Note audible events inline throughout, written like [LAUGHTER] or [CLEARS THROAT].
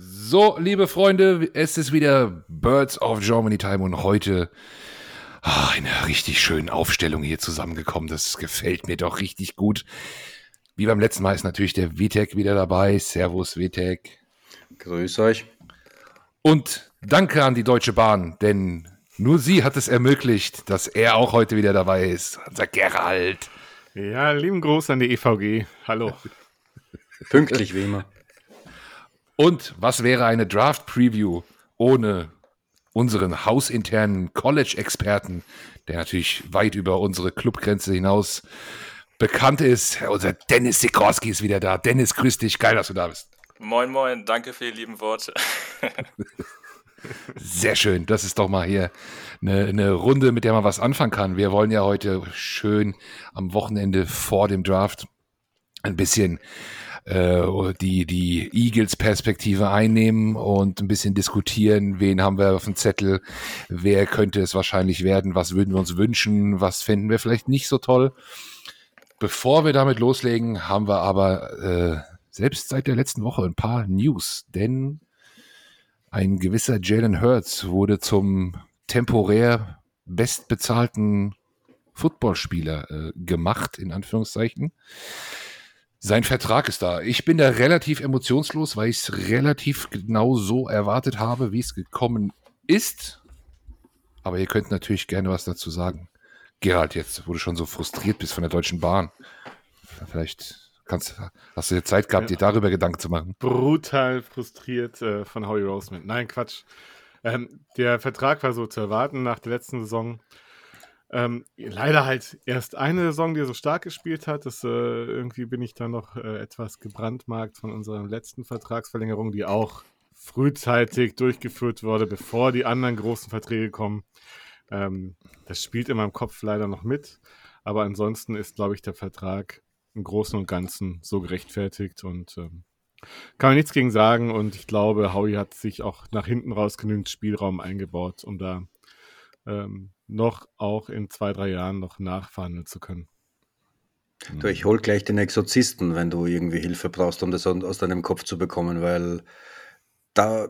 So, liebe Freunde, es ist wieder Birds of Germany Time und heute ach, eine richtig schöne Aufstellung hier zusammengekommen. Das gefällt mir doch richtig gut. Wie beim letzten Mal ist natürlich der VTech wieder dabei. Servus VTech. Grüß euch. Und danke an die Deutsche Bahn, denn nur sie hat es ermöglicht, dass er auch heute wieder dabei ist. Unser Gerald. Ja, lieben Gruß an die EVG. Hallo. Pünktlich wie immer. Und was wäre eine Draft-Preview ohne unseren hausinternen College-Experten, der natürlich weit über unsere Clubgrenze hinaus bekannt ist. Unser Dennis Sikorski ist wieder da. Dennis, grüß dich. Geil, dass du da bist. Moin, moin. Danke für die lieben Worte. [LAUGHS] Sehr schön. Das ist doch mal hier eine, eine, Runde, mit der man was anfangen kann. Wir wollen ja heute schön am Wochenende vor dem Draft ein bisschen äh, die, die Eagles-Perspektive einnehmen und ein bisschen diskutieren, wen haben wir auf dem Zettel, wer könnte es wahrscheinlich werden, was würden wir uns wünschen, was fänden wir vielleicht nicht so toll. Bevor wir damit loslegen, haben wir aber äh, selbst seit der letzten Woche ein paar News, denn ein gewisser Jalen Hurts wurde zum temporär bestbezahlten Footballspieler äh, gemacht, in Anführungszeichen. Sein Vertrag ist da. Ich bin da relativ emotionslos, weil ich es relativ genau so erwartet habe, wie es gekommen ist. Aber ihr könnt natürlich gerne was dazu sagen. Gerald, jetzt, wo du schon so frustriert bist von der Deutschen Bahn. Vielleicht kannst, hast du dir Zeit gehabt, ja. dir darüber Gedanken zu machen. Brutal frustriert äh, von Howie Roseman. Nein, Quatsch. Ähm, der Vertrag war so zu erwarten nach der letzten Saison. Ähm, leider halt erst eine Saison, die er so stark gespielt hat. Das, äh, irgendwie bin ich dann noch äh, etwas gebrandmarkt von unserer letzten Vertragsverlängerung, die auch frühzeitig durchgeführt wurde, bevor die anderen großen Verträge kommen. Ähm, das spielt in meinem Kopf leider noch mit. Aber ansonsten ist, glaube ich, der Vertrag im Großen und Ganzen so gerechtfertigt und ähm, kann man nichts gegen sagen. Und ich glaube, Howie hat sich auch nach hinten raus genügend Spielraum eingebaut, um da ähm, noch auch in zwei, drei Jahren noch nachverhandeln zu können. Du, ich hol gleich den Exorzisten, wenn du irgendwie Hilfe brauchst, um das aus deinem Kopf zu bekommen, weil da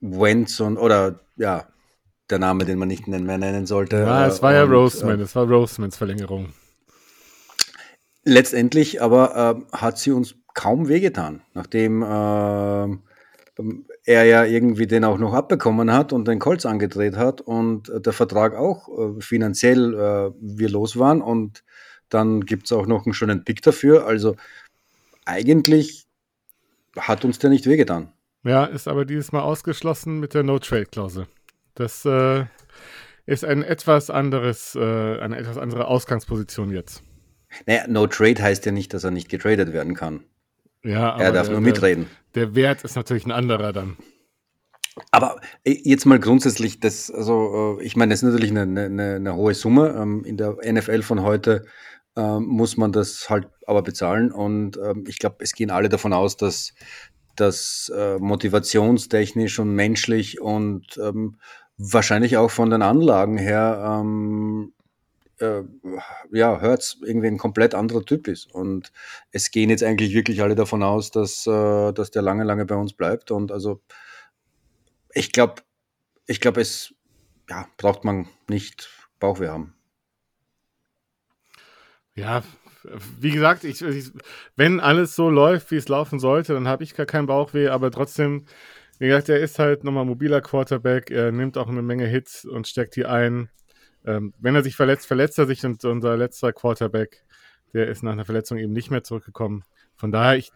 Wentz und, oder ja, der Name, den man nicht mehr nennen sollte. Ja, es war äh, ja Roseman, äh, es war Rosemans Verlängerung. Letztendlich aber äh, hat sie uns kaum wehgetan, nachdem äh, er ja irgendwie den auch noch abbekommen hat und den Colts angedreht hat und der Vertrag auch äh, finanziell äh, wir los waren und dann gibt es auch noch einen schönen Pick dafür. Also eigentlich hat uns der nicht wehgetan. Ja, ist aber dieses Mal ausgeschlossen mit der No-Trade-Klausel. Das äh, ist ein etwas anderes, äh, eine etwas andere Ausgangsposition jetzt. Naja, No-Trade heißt ja nicht, dass er nicht getradet werden kann. Ja, er darf der, nur mitreden. Der, Wert ist natürlich ein anderer dann. Aber äh, jetzt mal grundsätzlich, das, also äh, ich meine, das ist natürlich eine, eine, eine hohe Summe. Ähm, in der NFL von heute ähm, muss man das halt aber bezahlen. Und ähm, ich glaube, es gehen alle davon aus, dass das äh, motivationstechnisch und menschlich und wahrscheinlich auch von den Anlagen her äh, ja, Hertz irgendwie ein komplett anderer Typ ist. Und es gehen jetzt eigentlich wirklich alle davon aus, dass, äh, dass der lange, lange bei uns bleibt. Und also ich glaube, ich glaube, es ja, braucht man nicht Bauchweh haben. Ja, wie gesagt, ich, ich, wenn alles so läuft, wie es laufen sollte, dann habe ich gar keinen Bauchweh, aber trotzdem, wie gesagt, er ist halt nochmal mobiler Quarterback, er nimmt auch eine Menge Hits und steckt die ein. Ähm, wenn er sich verletzt, verletzt er sich und unser letzter Quarterback, der ist nach einer Verletzung eben nicht mehr zurückgekommen. Von daher, ich,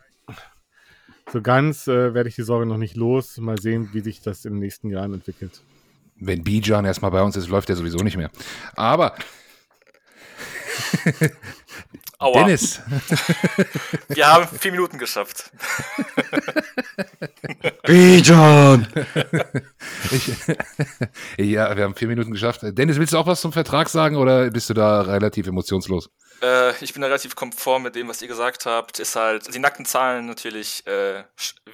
so ganz äh, werde ich die Sorge noch nicht los. Mal sehen, wie sich das in den nächsten Jahren entwickelt. Wenn Bijan erstmal bei uns ist, läuft er sowieso nicht mehr. Aber [LAUGHS] Aua. Dennis. [LAUGHS] Wir haben vier Minuten geschafft. [LAUGHS] Bijan! [LAUGHS] ja, wir haben vier Minuten geschafft. Dennis, willst du auch was zum Vertrag sagen oder bist du da relativ emotionslos? Äh, ich bin da relativ konform mit dem, was ihr gesagt habt. Ist halt, die nackten Zahlen natürlich äh,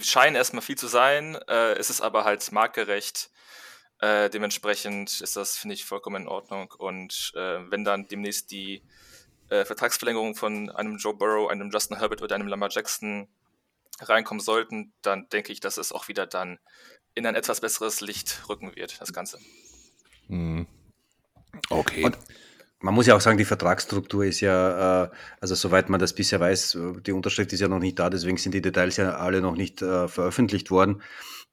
scheinen erstmal viel zu sein. Äh, es ist aber halt marktgerecht. Äh, dementsprechend ist das, finde ich, vollkommen in Ordnung. Und äh, wenn dann demnächst die äh, Vertragsverlängerung von einem Joe Burrow, einem Justin Herbert oder einem Lamar Jackson reinkommen sollten, dann denke ich, dass es auch wieder dann in ein etwas besseres Licht rücken wird, das Ganze. Mhm. Okay. Und man muss ja auch sagen, die Vertragsstruktur ist ja, äh, also soweit man das bisher weiß, die Unterschrift ist ja noch nicht da, deswegen sind die Details ja alle noch nicht äh, veröffentlicht worden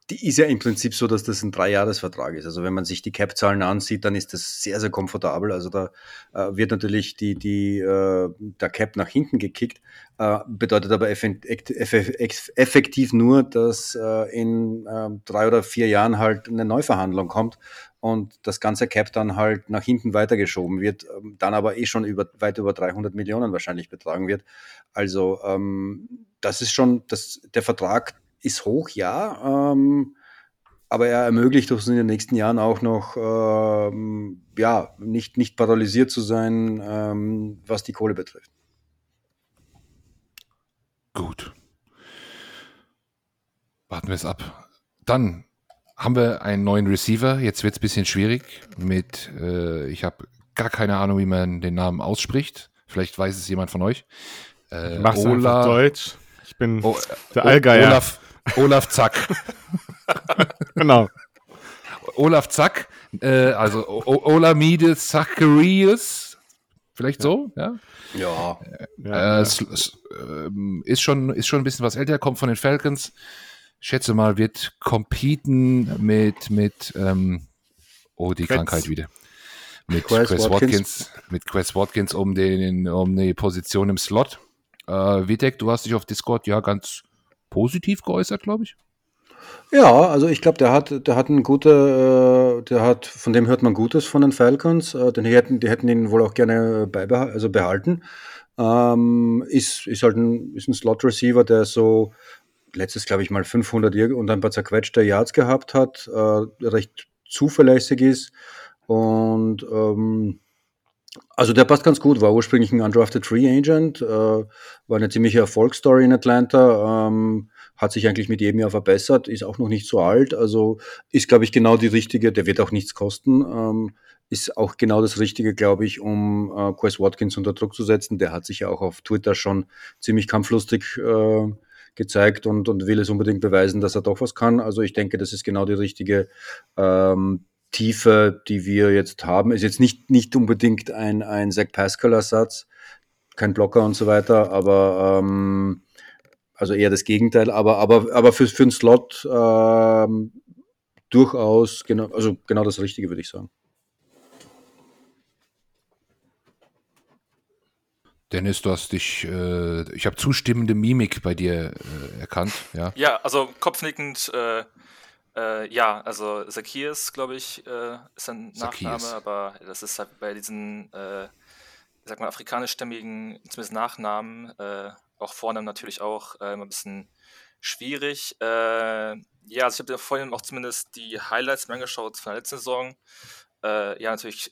die ist ja im Prinzip so, dass das ein Dreijahresvertrag ist. Also wenn man sich die Cap-Zahlen ansieht, dann ist das sehr, sehr komfortabel. Also da äh, wird natürlich die, die, äh, der Cap nach hinten gekickt, äh, bedeutet aber effektiv nur, dass äh, in äh, drei oder vier Jahren halt eine Neuverhandlung kommt und das ganze Cap dann halt nach hinten weitergeschoben wird, ähm, dann aber eh schon über, weit über 300 Millionen wahrscheinlich betragen wird. Also ähm, das ist schon, das, der Vertrag ist hoch, ja. Ähm, aber er ermöglicht uns in den nächsten Jahren auch noch, ähm, ja, nicht, nicht paralysiert zu sein, ähm, was die Kohle betrifft. Gut. Warten wir es ab. Dann haben wir einen neuen Receiver. Jetzt wird es ein bisschen schwierig mit, äh, ich habe gar keine Ahnung, wie man den Namen ausspricht. Vielleicht weiß es jemand von euch. Äh, Mach's Ola, Deutsch. Ich bin o der Allgeier. Olaf, Olaf Zack. [LAUGHS] genau. Olaf Zack, äh, also o Olamide Zacharias, vielleicht so, ja? Ja. ja, äh, ähm, ist, schon, ist schon ein bisschen was älter, kommt von den Falcons. Schätze mal, wird competen mit, mit ähm, oh, die Quetz. Krankheit wieder. Mit Quest Watkins. Watkins. mit Quest Watkins um, den, um die Position im Slot. Äh, Vitek, du hast dich auf Discord ja ganz positiv geäußert, glaube ich. Ja, also ich glaube, der hat, der hat ein guter, äh, der hat, von dem hört man Gutes von den Falcons. Äh, die hätten, die hätten ihn wohl auch gerne beibehalten, also behalten. Ähm, ist, ist halt ein, ist ein Slot-Receiver, der so letztes, glaube ich, mal 500 und ein paar zerquetschte Yards gehabt hat, äh, recht zuverlässig ist und ähm, also der passt ganz gut, war ursprünglich ein undrafted Free Agent, äh, war eine ziemliche Erfolgsstory in Atlanta, ähm, hat sich eigentlich mit jedem Jahr verbessert, ist auch noch nicht so alt, also ist, glaube ich, genau die richtige, der wird auch nichts kosten, ähm, ist auch genau das Richtige, glaube ich, um äh, Quest Watkins unter Druck zu setzen. Der hat sich ja auch auf Twitter schon ziemlich kampflustig äh, gezeigt und, und will es unbedingt beweisen, dass er doch was kann. Also ich denke, das ist genau die richtige ähm, Tiefe, die wir jetzt haben, ist jetzt nicht, nicht unbedingt ein, ein Zach Pascal-Ersatz, kein Blocker und so weiter, aber ähm, also eher das Gegenteil, aber, aber, aber für, für einen Slot ähm, durchaus genau, also genau das Richtige, würde ich sagen. Dennis, du hast dich, äh, ich habe zustimmende Mimik bei dir äh, erkannt, ja? Ja, also kopfnickend äh, äh, ja, also Zacchaeus, glaube ich, äh, ist ein Zacchaeus. Nachname, aber das ist halt bei diesen, äh, ich sag mal, afrikanischstämmigen, zumindest Nachnamen, äh, auch Vornamen natürlich auch, äh, immer ein bisschen schwierig. Äh, ja, also ich habe vorhin auch zumindest die Highlights mir angeschaut von der letzten Saison. Ja, natürlich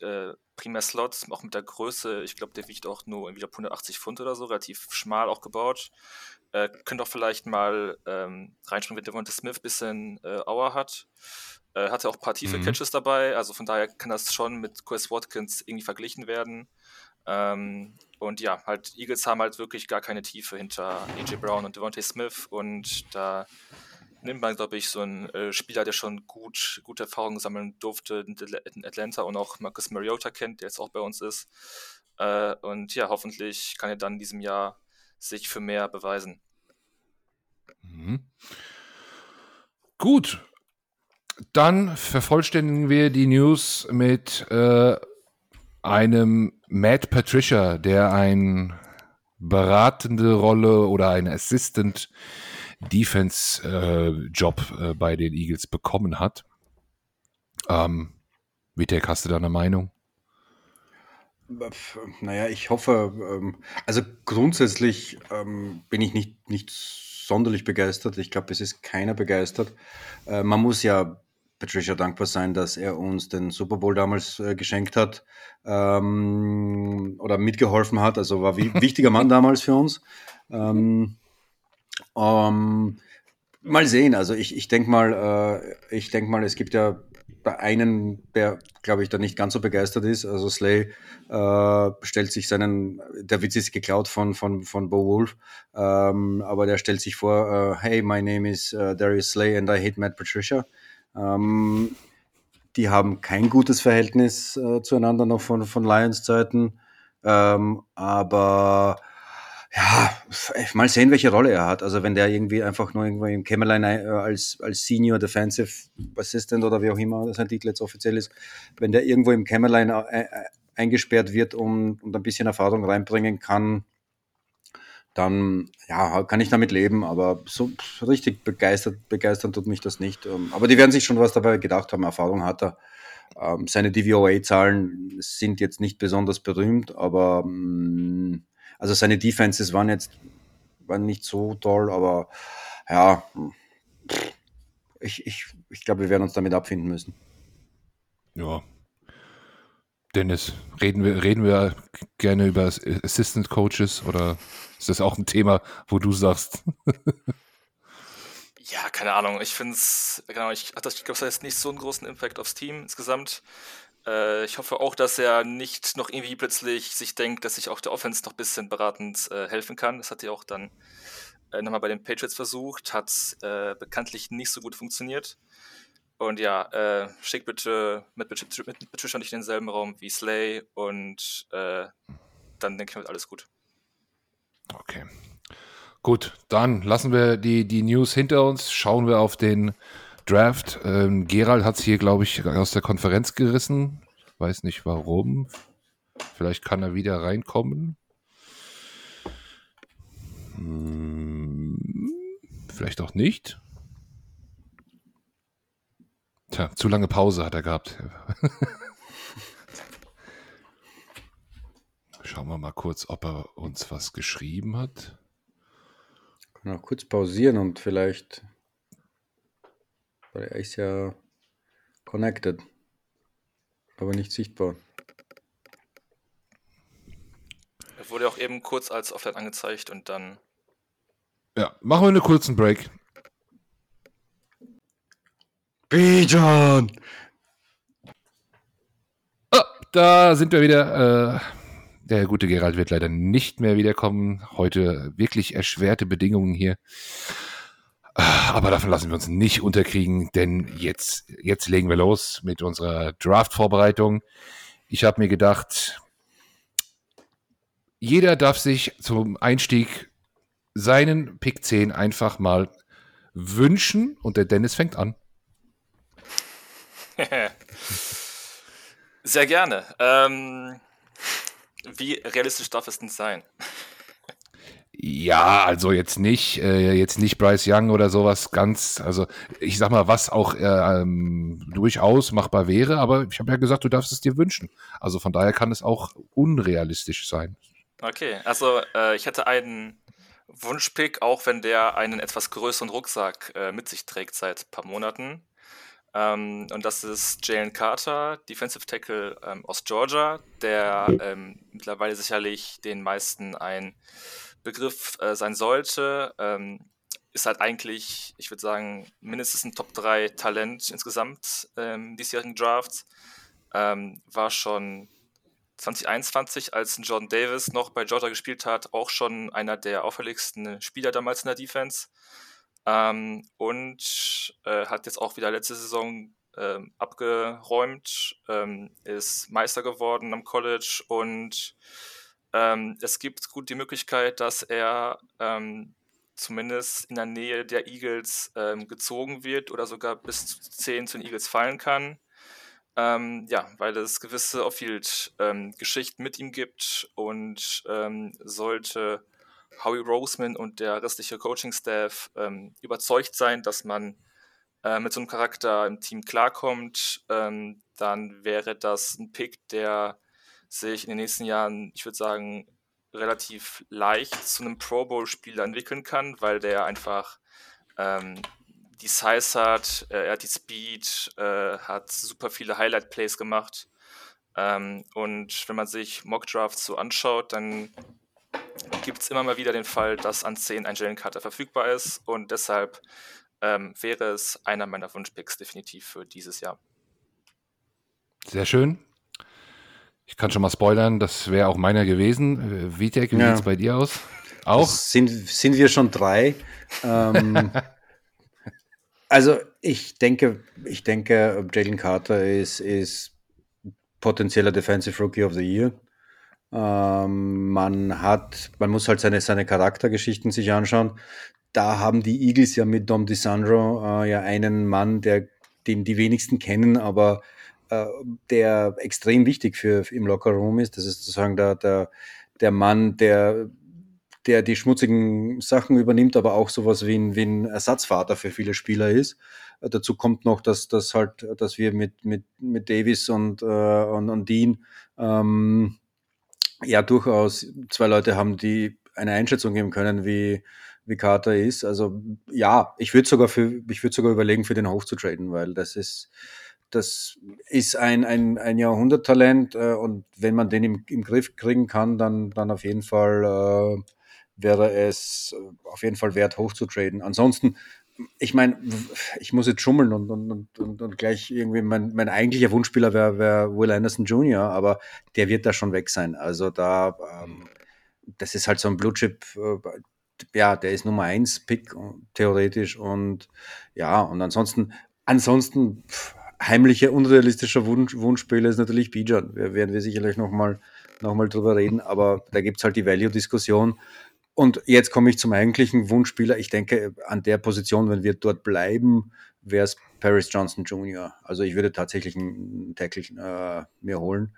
primär Slots, auch mit der Größe. Ich glaube, der wiegt auch nur wieder 180 Pfund oder so, relativ schmal auch gebaut. Äh, könnt auch vielleicht mal ähm, reinspringen, wenn Devonta Smith ein bisschen äh, Auer hat. Äh, hatte auch ein paar tiefe mhm. Catches dabei, also von daher kann das schon mit Chris Watkins irgendwie verglichen werden. Ähm, und ja, halt, Eagles haben halt wirklich gar keine Tiefe hinter AJ Brown und Devontae Smith und da nimmt man, glaube ich, so einen äh, Spieler, der schon gut, gute Erfahrungen sammeln durfte in Atlanta und auch Marcus Mariota kennt, der jetzt auch bei uns ist. Äh, und ja, hoffentlich kann er dann in diesem Jahr sich für mehr beweisen. Mhm. Gut. Dann vervollständigen wir die News mit äh, einem Matt Patricia, der eine beratende Rolle oder einen Assistant Defense äh, Job äh, bei den Eagles bekommen hat. Ähm, Vitek, hast du da eine Meinung? Naja, ich hoffe, ähm, also grundsätzlich ähm, bin ich nicht, nicht sonderlich begeistert. Ich glaube, es ist keiner begeistert. Äh, man muss ja Patricia dankbar sein, dass er uns den Super Bowl damals äh, geschenkt hat ähm, oder mitgeholfen hat. Also war ein wichtiger Mann damals für uns. Ähm, mal sehen. Also ich, ich denke mal, äh, ich denke mal, es gibt ja bei einem, der, glaube ich, da nicht ganz so begeistert ist. Also Slay äh, stellt sich seinen, der Witz ist geklaut von, von, von Bo Wolf, ähm, aber der stellt sich vor, äh, hey, my name is uh, Darius Slay and I hate Matt Patricia. Ähm, die haben kein gutes Verhältnis äh, zueinander noch von, von Lions Zeiten, ähm, aber ja, mal sehen, welche Rolle er hat. Also wenn der irgendwie einfach nur irgendwo im Kämmerlein äh, als, als Senior Defensive Assistant oder wie auch immer sein Titel jetzt offiziell ist, wenn der irgendwo im Kämmerlein äh, äh, eingesperrt wird und, und ein bisschen Erfahrung reinbringen kann, dann ja, kann ich damit leben, aber so richtig begeistert, begeistern tut mich das nicht. Ähm, aber die werden sich schon was dabei gedacht haben, Erfahrung hat er. Ähm, seine DVOA-Zahlen sind jetzt nicht besonders berühmt, aber mm, also seine Defenses waren jetzt waren nicht so toll, aber ja, ich, ich, ich glaube, wir werden uns damit abfinden müssen. Ja. Dennis, reden wir, reden wir gerne über Assistant Coaches oder ist das auch ein Thema, wo du sagst? [LAUGHS] ja, keine Ahnung. Ich finde es, genau, ich, ich glaube, das hat jetzt nicht so einen großen Impact aufs Team insgesamt. Äh, ich hoffe auch, dass er nicht noch irgendwie plötzlich sich denkt, dass sich auch der Offense noch ein bisschen beratend äh, helfen kann. Das hat er auch dann äh, nochmal bei den Patriots versucht, hat äh, bekanntlich nicht so gut funktioniert. Und ja, äh, schick bitte mit, mit, mit Patricia nicht in denselben Raum wie Slay und äh, dann denke ich, wird alles gut. Okay. Gut, dann lassen wir die, die News hinter uns, schauen wir auf den Draft. Ähm, Gerald hat es hier, glaube ich, aus der Konferenz gerissen. Weiß nicht warum. Vielleicht kann er wieder reinkommen. Hm, vielleicht auch nicht. Tja, zu lange Pause hat er gehabt. [LAUGHS] Schauen wir mal kurz, ob er uns was geschrieben hat. Kann auch kurz pausieren und vielleicht weil er ist ja connected, aber nicht sichtbar. Er wurde auch eben kurz als Offline angezeigt und dann. Ja, machen wir einen kurzen Break. Bijan! Oh, da sind wir wieder. Äh, der gute Gerald wird leider nicht mehr wiederkommen. Heute wirklich erschwerte Bedingungen hier. Aber davon lassen wir uns nicht unterkriegen, denn jetzt, jetzt legen wir los mit unserer Draft-Vorbereitung. Ich habe mir gedacht, jeder darf sich zum Einstieg seinen Pick 10 einfach mal wünschen und der Dennis fängt an. [LAUGHS] Sehr gerne. Ähm, wie realistisch darf es denn sein? Ja, also jetzt nicht, äh, jetzt nicht Bryce Young oder sowas ganz, also ich sag mal, was auch äh, ähm, durchaus machbar wäre, aber ich habe ja gesagt, du darfst es dir wünschen. Also von daher kann es auch unrealistisch sein. Okay, also äh, ich hätte einen Wunschpick, auch wenn der einen etwas größeren Rucksack äh, mit sich trägt seit ein paar Monaten. Ähm, und das ist Jalen Carter, Defensive Tackle ähm, aus Georgia, der ähm, mittlerweile sicherlich den meisten ein Begriff äh, sein sollte, ähm, ist halt eigentlich, ich würde sagen, mindestens ein Top 3 Talent insgesamt ähm, diesjährigen Drafts. Ähm, war schon 2021, als Jordan Davis noch bei Georgia gespielt hat, auch schon einer der auffälligsten Spieler damals in der Defense. Ähm, und äh, hat jetzt auch wieder letzte Saison ähm, abgeräumt, ähm, ist Meister geworden am College und ähm, es gibt gut die Möglichkeit, dass er ähm, zumindest in der Nähe der Eagles ähm, gezogen wird oder sogar bis zu 10 zu den Eagles fallen kann. Ähm, ja, weil es gewisse Off-Field-Geschichten ähm, mit ihm gibt und ähm, sollte Howie Roseman und der restliche Coaching-Staff überzeugt sein, dass man äh, mit so einem Charakter im Team klarkommt, dann wäre das ein Pick, der sich in den nächsten Jahren, ich würde sagen, relativ leicht zu einem Pro Bowl-Spieler entwickeln kann, weil der einfach ähm, die Size hat, äh, er hat die Speed, äh, hat super viele Highlight-Plays gemacht. Ähm, und wenn man sich Mock-Drafts so anschaut, dann gibt es immer mal wieder den Fall, dass an 10 ein Jalen Carter verfügbar ist und deshalb ähm, wäre es einer meiner Wunschpicks definitiv für dieses Jahr. Sehr schön. Ich kann schon mal spoilern, das wäre auch meiner gewesen. Äh, Vitek, wie ja. sieht es bei dir aus? Auch? sind, sind wir schon drei. Ähm, [LAUGHS] also ich denke, ich denke, Jalen Carter ist, ist potenzieller Defensive Rookie of the Year. Ähm, man hat, man muss halt seine, seine Charaktergeschichten sich anschauen. Da haben die Eagles ja mit Dom DiSandro äh, ja einen Mann, der, den die wenigsten kennen, aber äh, der extrem wichtig für, für im Lockerroom ist. Das ist sozusagen der, der, der Mann, der der die schmutzigen Sachen übernimmt, aber auch sowas wie ein, wie ein Ersatzvater für viele Spieler ist. Äh, dazu kommt noch, dass, dass halt, dass wir mit, mit, mit Davis und, äh, und, und Dean ähm, ja durchaus zwei Leute haben, die eine Einschätzung geben können, wie, wie Carter ist. Also ja, ich würde sogar für, ich würde sogar überlegen, für den hoch zu traden, weil das ist, das ist ein, ein, ein Jahrhunderttalent äh, und wenn man den im, im Griff kriegen kann, dann, dann auf jeden Fall äh, wäre es äh, auf jeden Fall wert, hochzutraden. Ansonsten, ich meine, ich muss jetzt schummeln und, und, und, und gleich irgendwie, mein, mein eigentlicher Wunschspieler wäre wär Will Anderson Jr., aber der wird da schon weg sein. Also da, ähm, das ist halt so ein Blue Chip, äh, ja, der ist Nummer 1 Pick theoretisch und ja, und ansonsten, ansonsten pff, heimlicher, unrealistischer Wunsch, Wunschspieler ist natürlich Bijan. Da werden wir sicherlich nochmal noch mal drüber reden, aber da gibt es halt die Value-Diskussion. Und jetzt komme ich zum eigentlichen Wunschspieler. Ich denke, an der Position, wenn wir dort bleiben, wäre es Paris Johnson Jr. Also ich würde tatsächlich einen Tackle äh, mir holen,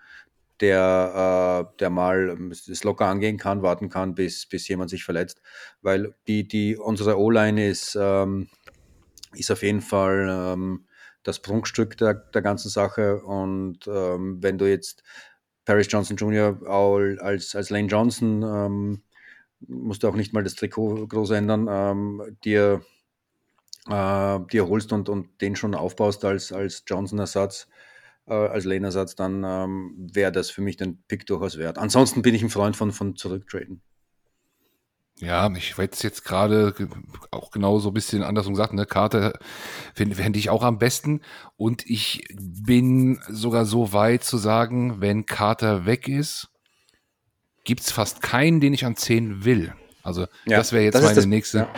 der, äh, der mal das locker angehen kann, warten kann, bis, bis jemand sich verletzt. Weil die, die, unsere O-Line ist, ähm, ist auf jeden Fall ähm, das Prunkstück der, der ganzen Sache. Und ähm, wenn du jetzt Paris Johnson Jr. als, als Lane Johnson ähm, musst du auch nicht mal das Trikot groß ändern, ähm, dir, äh, dir holst und, und den schon aufbaust als, als Johnson-Ersatz, äh, als Lane-Ersatz, dann ähm, wäre das für mich den Pick durchaus wert. Ansonsten bin ich ein Freund von, von Zurücktraden. Ja, ich hätte es jetzt gerade auch genau so ein bisschen andersrum gesagt, ne? Karte finde find ich auch am besten. Und ich bin sogar so weit zu sagen, wenn Carter weg ist, gibt es fast keinen, den ich an 10 will. Also ja, das wäre jetzt das meine nächste. Ja.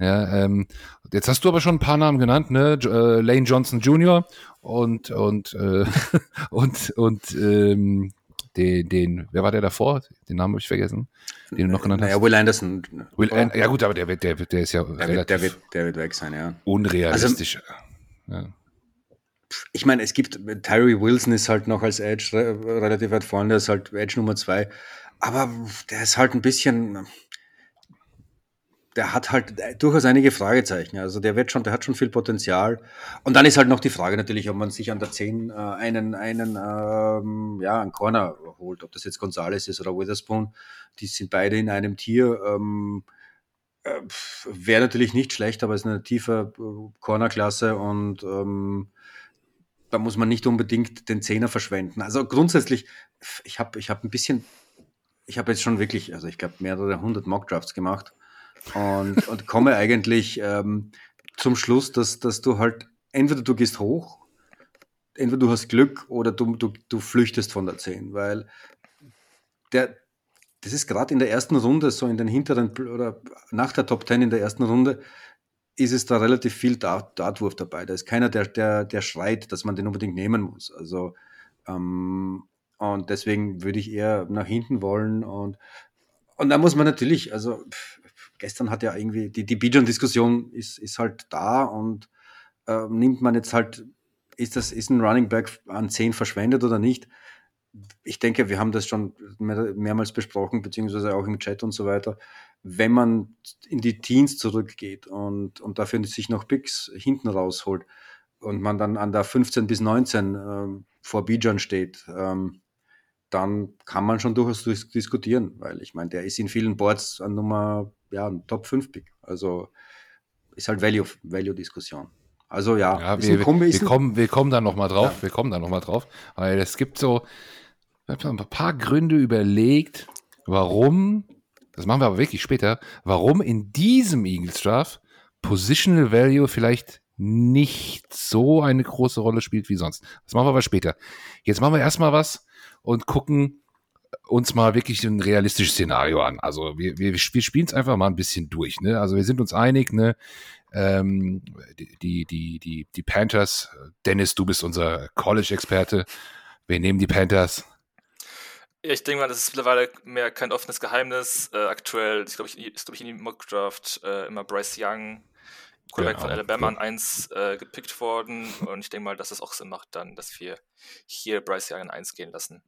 Ja, ähm, jetzt hast du aber schon ein paar Namen genannt, ne? Äh, Lane Johnson Jr. und und äh, [LAUGHS] und und ähm, den, den, wer war der davor? Den Namen habe ich vergessen, den du noch genannt naja, hast. Will Anderson. Will An ja gut, aber der wird, der, der ist ja der relativ wird, der wird, der wird weg sein, ja. Unrealistisch. Also, ja. Ich meine, es gibt Tyree Wilson ist halt noch als Edge relativ weit vorne, der ist halt Edge Nummer zwei. Aber der ist halt ein bisschen, der hat halt durchaus einige Fragezeichen. Also der wird schon, der hat schon viel Potenzial. Und dann ist halt noch die Frage natürlich, ob man sich an der 10 äh, einen, einen, ähm, ja, einen Corner holt, ob das jetzt Gonzales ist oder Witherspoon. Die sind beide in einem Tier. Ähm, äh, Wäre natürlich nicht schlecht, aber es ist eine tiefe äh, Cornerklasse und ähm, da muss man nicht unbedingt den Zehner verschwenden. Also grundsätzlich, ich habe ich hab ein bisschen ich habe jetzt schon wirklich, also ich glaube, mehrere hundert Mockdrafts gemacht und, und komme eigentlich ähm, zum Schluss, dass, dass du halt entweder du gehst hoch, entweder du hast Glück oder du, du, du flüchtest von der 10, weil der, das ist gerade in der ersten Runde, so in den hinteren oder nach der Top 10 in der ersten Runde, ist es da relativ viel Dartwurf dabei. Da ist keiner, der, der, der schreit, dass man den unbedingt nehmen muss. Also ähm, und deswegen würde ich eher nach hinten wollen. Und, und da muss man natürlich, also pff, gestern hat ja irgendwie die, die Bijan-Diskussion ist, ist halt da und äh, nimmt man jetzt halt, ist das, ist ein Running Back an 10 verschwendet oder nicht? Ich denke, wir haben das schon mehr, mehrmals besprochen, beziehungsweise auch im Chat und so weiter. Wenn man in die Teens zurückgeht und, und dafür sich noch Picks hinten rausholt und man dann an der 15 bis 19 äh, vor Bijan steht, ähm, dann kann man schon durchaus diskutieren, weil ich meine, der ist in vielen Boards an Nummer, ja, ein Top 5 Pick. Also ist halt Value, Value-Diskussion. Also ja, ja wir, wir, wir, kommen, wir kommen da nochmal drauf, ja. wir kommen da nochmal drauf, weil es gibt so, ich habe ein paar Gründe überlegt, warum, das machen wir aber wirklich später, warum in diesem Eagles Draft Positional Value vielleicht nicht so eine große Rolle spielt wie sonst. Das machen wir aber später. Jetzt machen wir erstmal was und gucken uns mal wirklich ein realistisches Szenario an. Also wir, wir, wir spielen es einfach mal ein bisschen durch. Ne? Also wir sind uns einig, ne? Ähm, die, die, die, die Panthers, Dennis, du bist unser College-Experte. Wir nehmen die Panthers. Ich denke mal, das ist mittlerweile mehr kein offenes Geheimnis. Äh, aktuell ist, glaube ich, ist, glaub ich, in die Mockdraft äh, immer Bryce Young, Quarterback genau. von Alabama, an 1 äh, gepickt worden. Und ich denke mal, dass es auch Sinn macht, dann, dass wir hier Bryce Young an 1 gehen lassen.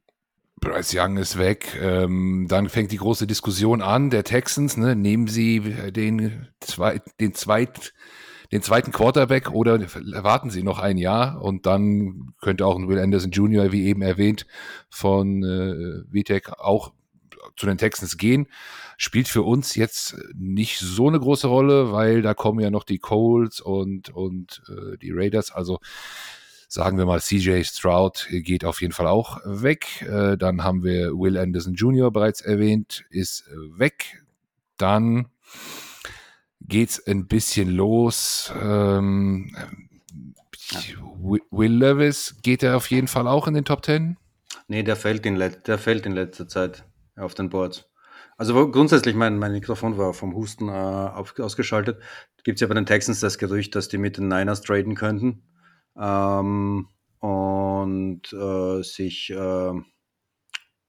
Bryce Young ist weg. Ähm, dann fängt die große Diskussion an der Texans. Ne? Nehmen sie den, zwei, den, zweit, den zweiten Quarterback oder warten sie noch ein Jahr? Und dann könnte auch ein Will Anderson Jr., wie eben erwähnt, von äh, VTech auch zu den Texans gehen. Spielt für uns jetzt nicht so eine große Rolle, weil da kommen ja noch die Colts und, und äh, die Raiders. Also sagen wir mal, CJ Stroud geht auf jeden Fall auch weg. Äh, dann haben wir Will Anderson Jr. bereits erwähnt, ist weg. Dann geht's ein bisschen los. Ähm, Will Levis, geht er auf jeden Fall auch in den Top 10? Nee, der fällt in, der fällt in letzter Zeit auf den Boards. Also grundsätzlich, mein, mein Mikrofon war vom Husten äh, ausgeschaltet. Gibt es ja bei den Texans das Gerücht, dass die mit den Niners traden könnten ähm, und äh, sich, äh,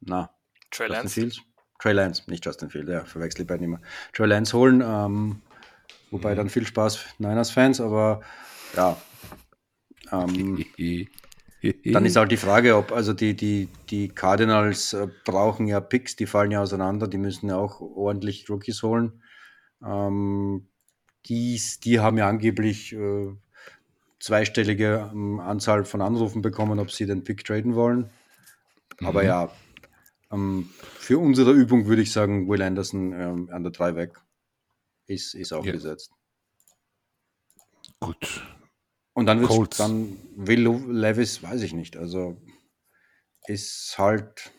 na, Trey Lance. Fields? Trey Lance, nicht Justin Fields, ja, verwechsel ich beide nicht mehr. Trey Lance holen, ähm, wobei dann viel Spaß Niners-Fans, aber ja. Ähm, [LAUGHS] dann ist [LAUGHS] halt die Frage, ob, also die, die, die Cardinals äh, brauchen ja Picks, die fallen ja auseinander, die müssen ja auch ordentlich Rookies holen. Ähm, dies, die haben ja angeblich äh, zweistellige ähm, Anzahl von Anrufen bekommen, ob sie den Pick traden wollen. Mhm. Aber ja, ähm, für unsere Übung würde ich sagen, Will Anderson ähm, an der 3 weg ist, ist auch ja. gesetzt. Gut. Und dann wird dann Will Levis, weiß ich nicht. Also ist halt.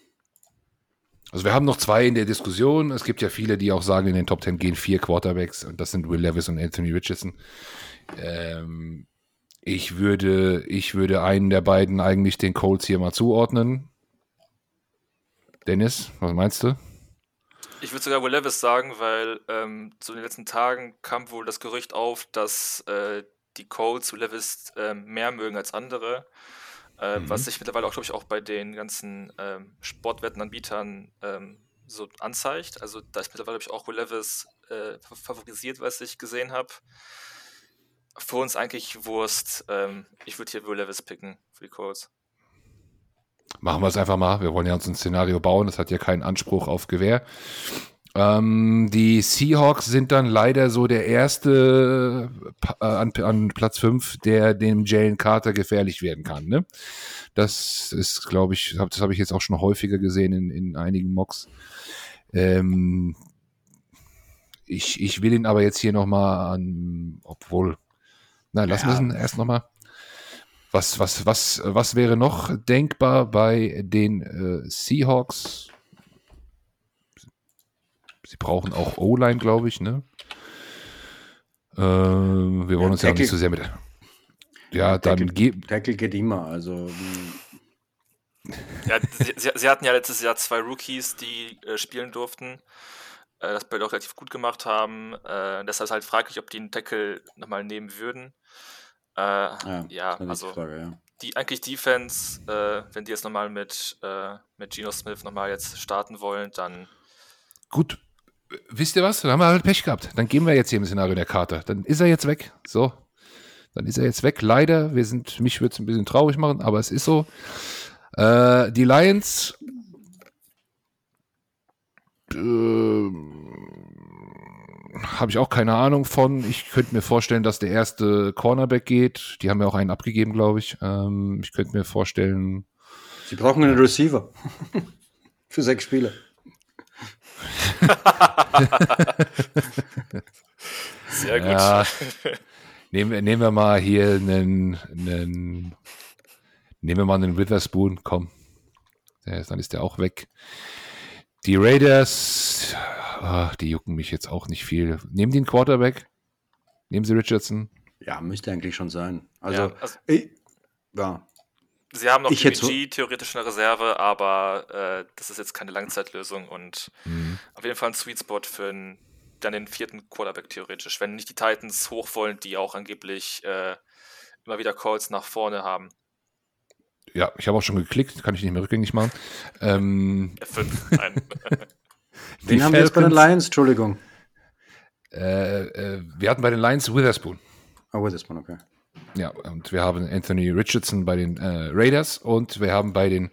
Also wir haben noch zwei in der Diskussion. Es gibt ja viele, die auch sagen, in den Top 10 gehen vier Quarterbacks und das sind Will Levis und Anthony Richardson. Ähm, ich würde, ich würde einen der beiden eigentlich den Colts hier mal zuordnen. Dennis, was meinst du? Ich würde sogar Will Levis sagen, weil ähm, zu den letzten Tagen kam wohl das Gerücht auf, dass äh, die Colts Will Levis äh, mehr mögen als andere. Äh, mhm. Was sich mittlerweile auch, glaube ich, auch bei den ganzen ähm, Sportwettenanbietern ähm, so anzeigt. Also da ist mittlerweile, glaube ich, auch Will Levis äh, favorisiert, was ich gesehen habe für uns eigentlich Wurst. Ähm, ich würde hier Will Levis picken für die Colts. Machen wir es einfach mal. Wir wollen ja uns ein Szenario bauen. Das hat ja keinen Anspruch auf Gewehr. Ähm, die Seahawks sind dann leider so der erste äh, an, an, Platz 5, der dem Jalen Carter gefährlich werden kann. Ne? Das ist, glaube ich, das habe ich jetzt auch schon häufiger gesehen in, in einigen Mocks. Ähm, ich, ich will ihn aber jetzt hier nochmal an, obwohl, na, lassen ja. wir es erst nochmal. Was, was, was, was wäre noch denkbar bei den äh, Seahawks? Sie brauchen auch O-Line, glaube ich, ne? Äh, wir wollen ja, uns Tackle, ja auch nicht so sehr mit. Ja, dann Tackle, Tackle geht immer, also. Ja, sie, sie, hatten ja letztes Jahr zwei Rookies, die äh, spielen durften äh, das beide auch relativ gut gemacht haben. Äh, deshalb ist halt fraglich, ob die einen Tackle nochmal nehmen würden. Äh, ja, ja also Frage, ja. die eigentlich Defense, äh, wenn die jetzt nochmal mit, äh, mit Geno Smith nochmal jetzt starten wollen, dann. Gut. Wisst ihr was? Dann haben wir halt Pech gehabt. Dann gehen wir jetzt hier im Szenario der Karte. Dann ist er jetzt weg. So. Dann ist er jetzt weg. Leider. Wir sind, mich würde es ein bisschen traurig machen, aber es ist so. Äh, die Lions äh, habe ich auch keine Ahnung von. Ich könnte mir vorstellen, dass der erste Cornerback geht. Die haben ja auch einen abgegeben, glaube ich. Ähm, ich könnte mir vorstellen. Sie brauchen einen Receiver. [LAUGHS] Für sechs Spiele. [LAUGHS] Sehr gut. Ja, nehmen, nehmen wir mal hier einen, einen nehmen wir mal einen Witherspoon, komm. dann ist der auch weg. Die Raiders, ach, die jucken mich jetzt auch nicht viel. Nehmen den Quarterback. Nehmen Sie Richardson. Ja, müsste eigentlich schon sein. Also, Ja, also ich, ja. Sie haben noch Ich die hätte so- BG theoretisch in der Reserve, aber äh, das ist jetzt keine Langzeitlösung und Mhm. auf jeden Fall ein Sweet Spot für einen, dann den vierten Quarterback theoretisch, wenn nicht die Titans hoch wollen, die auch angeblich äh, immer wieder Calls nach vorne haben. Ja, ich habe auch schon geklickt, kann ich nicht mehr rückgängig machen. Ähm, F5, nein. [LAUGHS] die Wen haben wir jetzt bei den Falcons, Lions? Entschuldigung. Äh, äh, wir hatten bei den Lions Witherspoon. Oh, das okay. Ja, und wir haben Anthony Richardson bei den äh, Raiders und wir haben bei den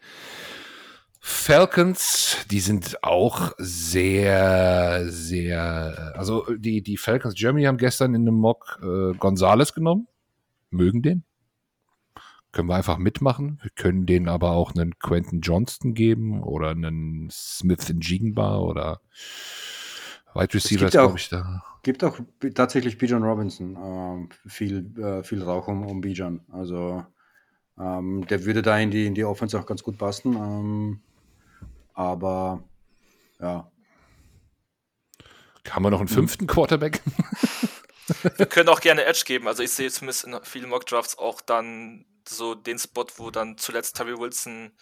Falcons, die sind auch sehr, sehr, also die, die Falcons Germany haben gestern in einem Mock äh, Gonzales genommen, mögen den. Können wir einfach mitmachen. Wir können denen aber auch einen Quentin Johnston geben oder einen Smith Jigba oder Wide Receiver glaube ich, da. Gibt auch tatsächlich Bijan Robinson ähm, viel, äh, viel Rauch um, um Bijan. Also ähm, der würde da in die, in die Offense auch ganz gut passen. Ähm, aber ja, Haben wir noch einen fünften Quarterback? [LAUGHS] Wir können auch gerne Edge geben. Also ich sehe zumindest in vielen Mock-Drafts auch dann so den Spot, wo dann zuletzt Terry Wilson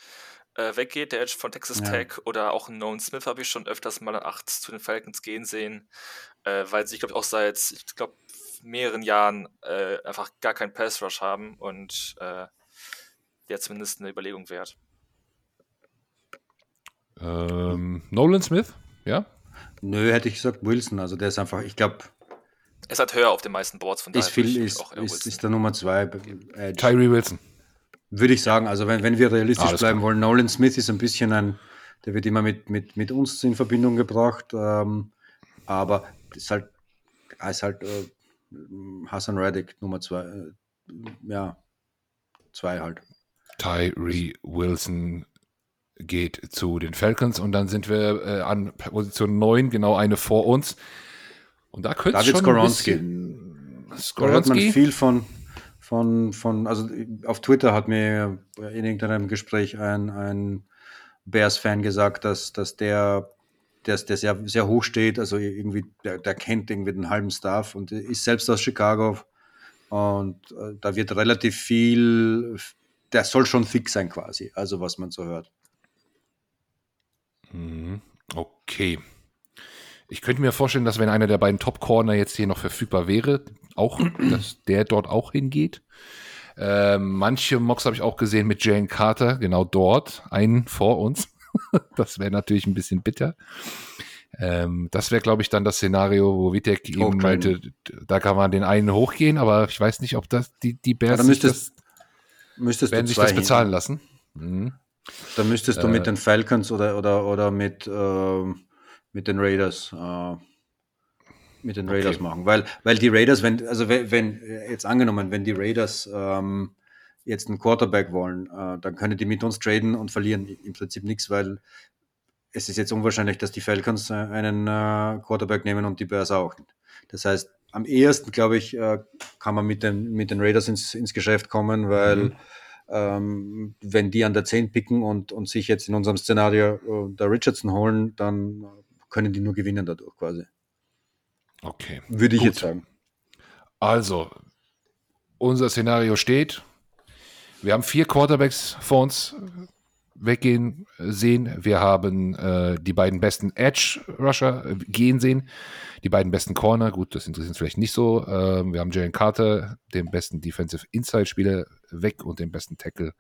äh, weggeht, der Edge von Texas Ja. Tech oder auch Nolan Smith habe ich schon öfters mal an 8 zu den Falcons gehen sehen, äh, weil sie, glaube ich, auch seit, ich glaube, mehreren Jahren äh, einfach gar keinen Pass-Rush haben und äh, der zumindest eine Überlegung wert. Ähm, Nolan Smith, ja? nö, hätte ich gesagt Wilson. Also der ist einfach, ich glaube, Er ist halt höher auf den meisten Boards, von ist daher würde viel, ist, ist, ist der Nummer zwei. Edge. Tyree Wilson. Würde ich sagen, also wenn, wenn wir realistisch Alles bleiben klar. wollen, Nolan Smith ist ein bisschen ein, der wird immer mit, mit, mit uns in Verbindung gebracht, ähm, aber ist halt, ist halt äh, Hassan Reddick Nummer zwei, äh, ja, zwei halt. Tyree Wilson geht zu den Falcons und dann sind wir äh, an Position 9, genau eine vor uns. Und da könnte David schon Skoronski. bisschen Da hört man Skoronski. viel von, von, von, also auf Twitter hat mir in irgendeinem Gespräch ein, ein Bears-Fan gesagt, dass, dass der, der, der sehr, sehr hoch steht, also irgendwie, der, der kennt irgendwie den halben Staff und ist selbst aus Chicago und äh, da wird relativ viel, der soll schon fix sein quasi, also was man so hört. Mhm. Okay. Ich könnte mir vorstellen, dass wenn einer der beiden Top-Corner jetzt hier noch verfügbar wäre, auch, [CLEARS THROAT] dass der dort auch hingeht. Ähm, manche Mocks habe ich auch gesehen mit Jane Carter, genau dort, einen vor uns. [LAUGHS] das wäre natürlich ein bisschen bitter. Ähm, das wäre, glaube ich, dann das Szenario, wo Vitek eben meinte, da kann man den einen hochgehen, aber ich weiß nicht, ob das die, die Bears Ja, müsstest- das, Müsstest werden sich das hin- bezahlen lassen. Mhm. Dann müsstest du Äh, mit den Falcons oder, oder, oder mit, ähm, mit den Raiders äh, mit den Raiders Okay. machen. Weil, weil die Raiders, wenn, also wenn, wenn jetzt angenommen, wenn die Raiders ähm, jetzt einen Quarterback wollen, äh, dann können die mit uns traden und verlieren im Prinzip nichts, weil es ist jetzt unwahrscheinlich, dass die Falcons äh, einen äh, Quarterback nehmen und die Bears auch. Das heißt, am ehesten, glaube ich, äh, kann man mit den, mit den Raiders ins, ins Geschäft kommen, weil Mhm. ähm, wenn die an der 10 picken und, und sich jetzt in unserem Szenario äh, der Richardson holen, dann können die nur gewinnen dadurch quasi. Okay. Würde ich Gut. jetzt sagen. Also, unser Szenario steht. Wir haben vier Quarterbacks vor uns weggehen sehen. Wir haben äh, die beiden besten Edge-Rusher äh, gehen sehen. Die beiden besten Corner, gut, das interessiert uns vielleicht nicht so. Ähm, wir haben Jalen Carter, den besten Defensive Inside-Spieler, weg und den besten Tackle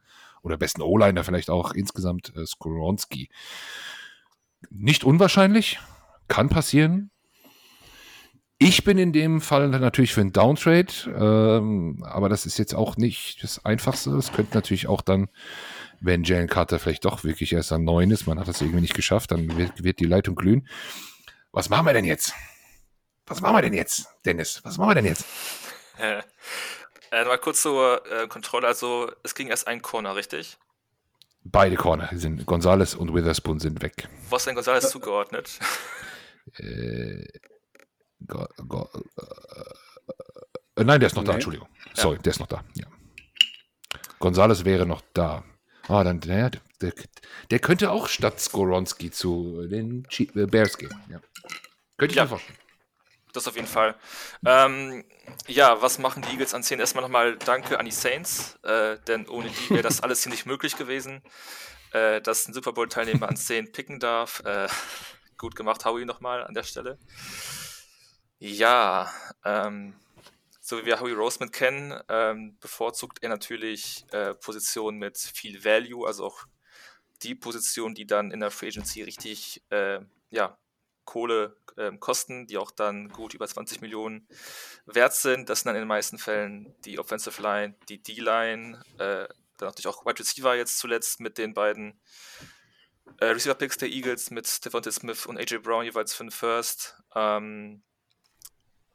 oder besten O-Liner vielleicht auch insgesamt, äh, Skoronski. Nicht unwahrscheinlich, kann passieren. Ich bin in dem Fall natürlich für einen Downtrade, ähm, aber das ist jetzt auch nicht das Einfachste. Es könnte natürlich auch dann, wenn Jalen Carter vielleicht doch wirklich erst an neun ist, man hat das irgendwie nicht geschafft, dann wird, wird die Leitung glühen. Was machen wir denn jetzt? Was machen wir denn jetzt, Dennis? Was machen wir denn jetzt? Äh, äh, mal kurz zur äh, Kontrolle. Also, es ging erst ein Corner, richtig? Beide Corner sind Gonzales und Witherspoon sind weg. Was ist denn González zugeordnet? Äh, go, go, äh, äh, nein, der ist noch da, Nee. Entschuldigung. Sorry, der ist noch da. Ja. Gonzales wäre noch da. Ah, dann, naja, der, der, könnte auch statt Skoronski zu den äh, Bears gehen. Ja. Könnte ich Ja. mir vorstellen. Das auf jeden Fall. Ähm, ja, was machen die Eagles an 10? Erstmal nochmal Danke an die Saints, äh, denn ohne die wäre das [LAUGHS] alles hier nicht möglich gewesen, äh, dass ein Super Bowl-Teilnehmer an 10 picken darf. Äh, gut gemacht, Howie, nochmal an der Stelle. Ja, ähm, so wie wir Howie Roseman kennen, ähm, bevorzugt er natürlich äh, Positionen mit viel Value, also auch die Position, die dann in der Free Agency richtig äh, ja, Kohle äh, kosten, die auch dann gut über 20 Millionen wert sind. Das sind dann in den meisten Fällen die Offensive Line, die D-Line, äh, dann natürlich auch Wide Receiver jetzt zuletzt mit den beiden äh, Receiver Picks der Eagles mit Devontae Smith und AJ Brown jeweils für den First. Ähm,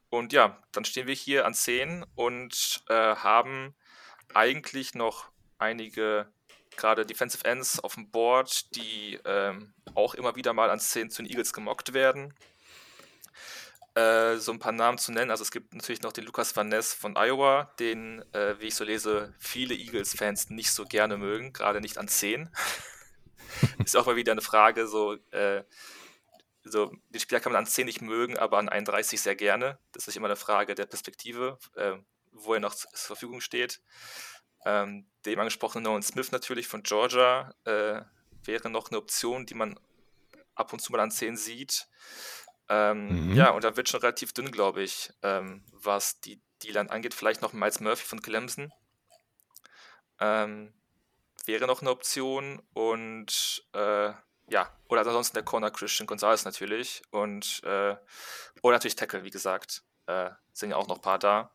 und ja, dann stehen wir hier an 10 und äh, haben eigentlich noch einige gerade Defensive Ends auf dem Board, die ähm, auch immer wieder mal an 10 zu den Eagles gemockt werden. Äh, so ein paar Namen zu nennen. Also es gibt natürlich noch den Lukas Van Ness von Iowa, den, äh, wie ich so lese, viele Eagles-Fans nicht so gerne mögen, gerade nicht an 10. [LAUGHS] Ist auch mal wieder eine Frage, so, äh, so, den Spieler kann man an 10 nicht mögen, aber an 31 sehr gerne. Das ist immer eine Frage der Perspektive, äh, wo er noch zur Verfügung steht. Ähm, dem angesprochenen Nolan Smith natürlich von Georgia äh, wäre noch eine Option, die man ab und zu mal an 10 sieht. Ähm, mhm. Ja, und da wird schon relativ dünn, glaube ich, ähm, was die D-Line angeht. Vielleicht noch Miles Murphy von Clemson. Ähm, wäre noch eine Option. Und äh, ja, oder ansonsten der Corner Christian Gonzalez natürlich. Und äh, oder natürlich Tackle, wie gesagt. Äh, sind ja auch noch ein paar da.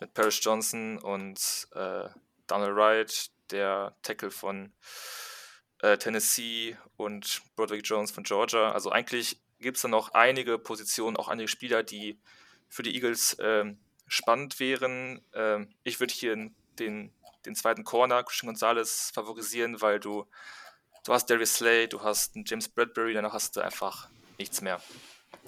Mit Paris Johnson und äh, Donald Wright, der Tackle von äh, Tennessee und Broderick Jones von Georgia. Also eigentlich gibt es da noch einige Positionen, auch einige Spieler, die für die Eagles ähm, spannend wären. Ähm, ich würde hier den, den zweiten Corner, Christian Gonzalez, favorisieren, weil du, du hast Darius Slay, du hast James Bradbury, danach hast du einfach nichts mehr.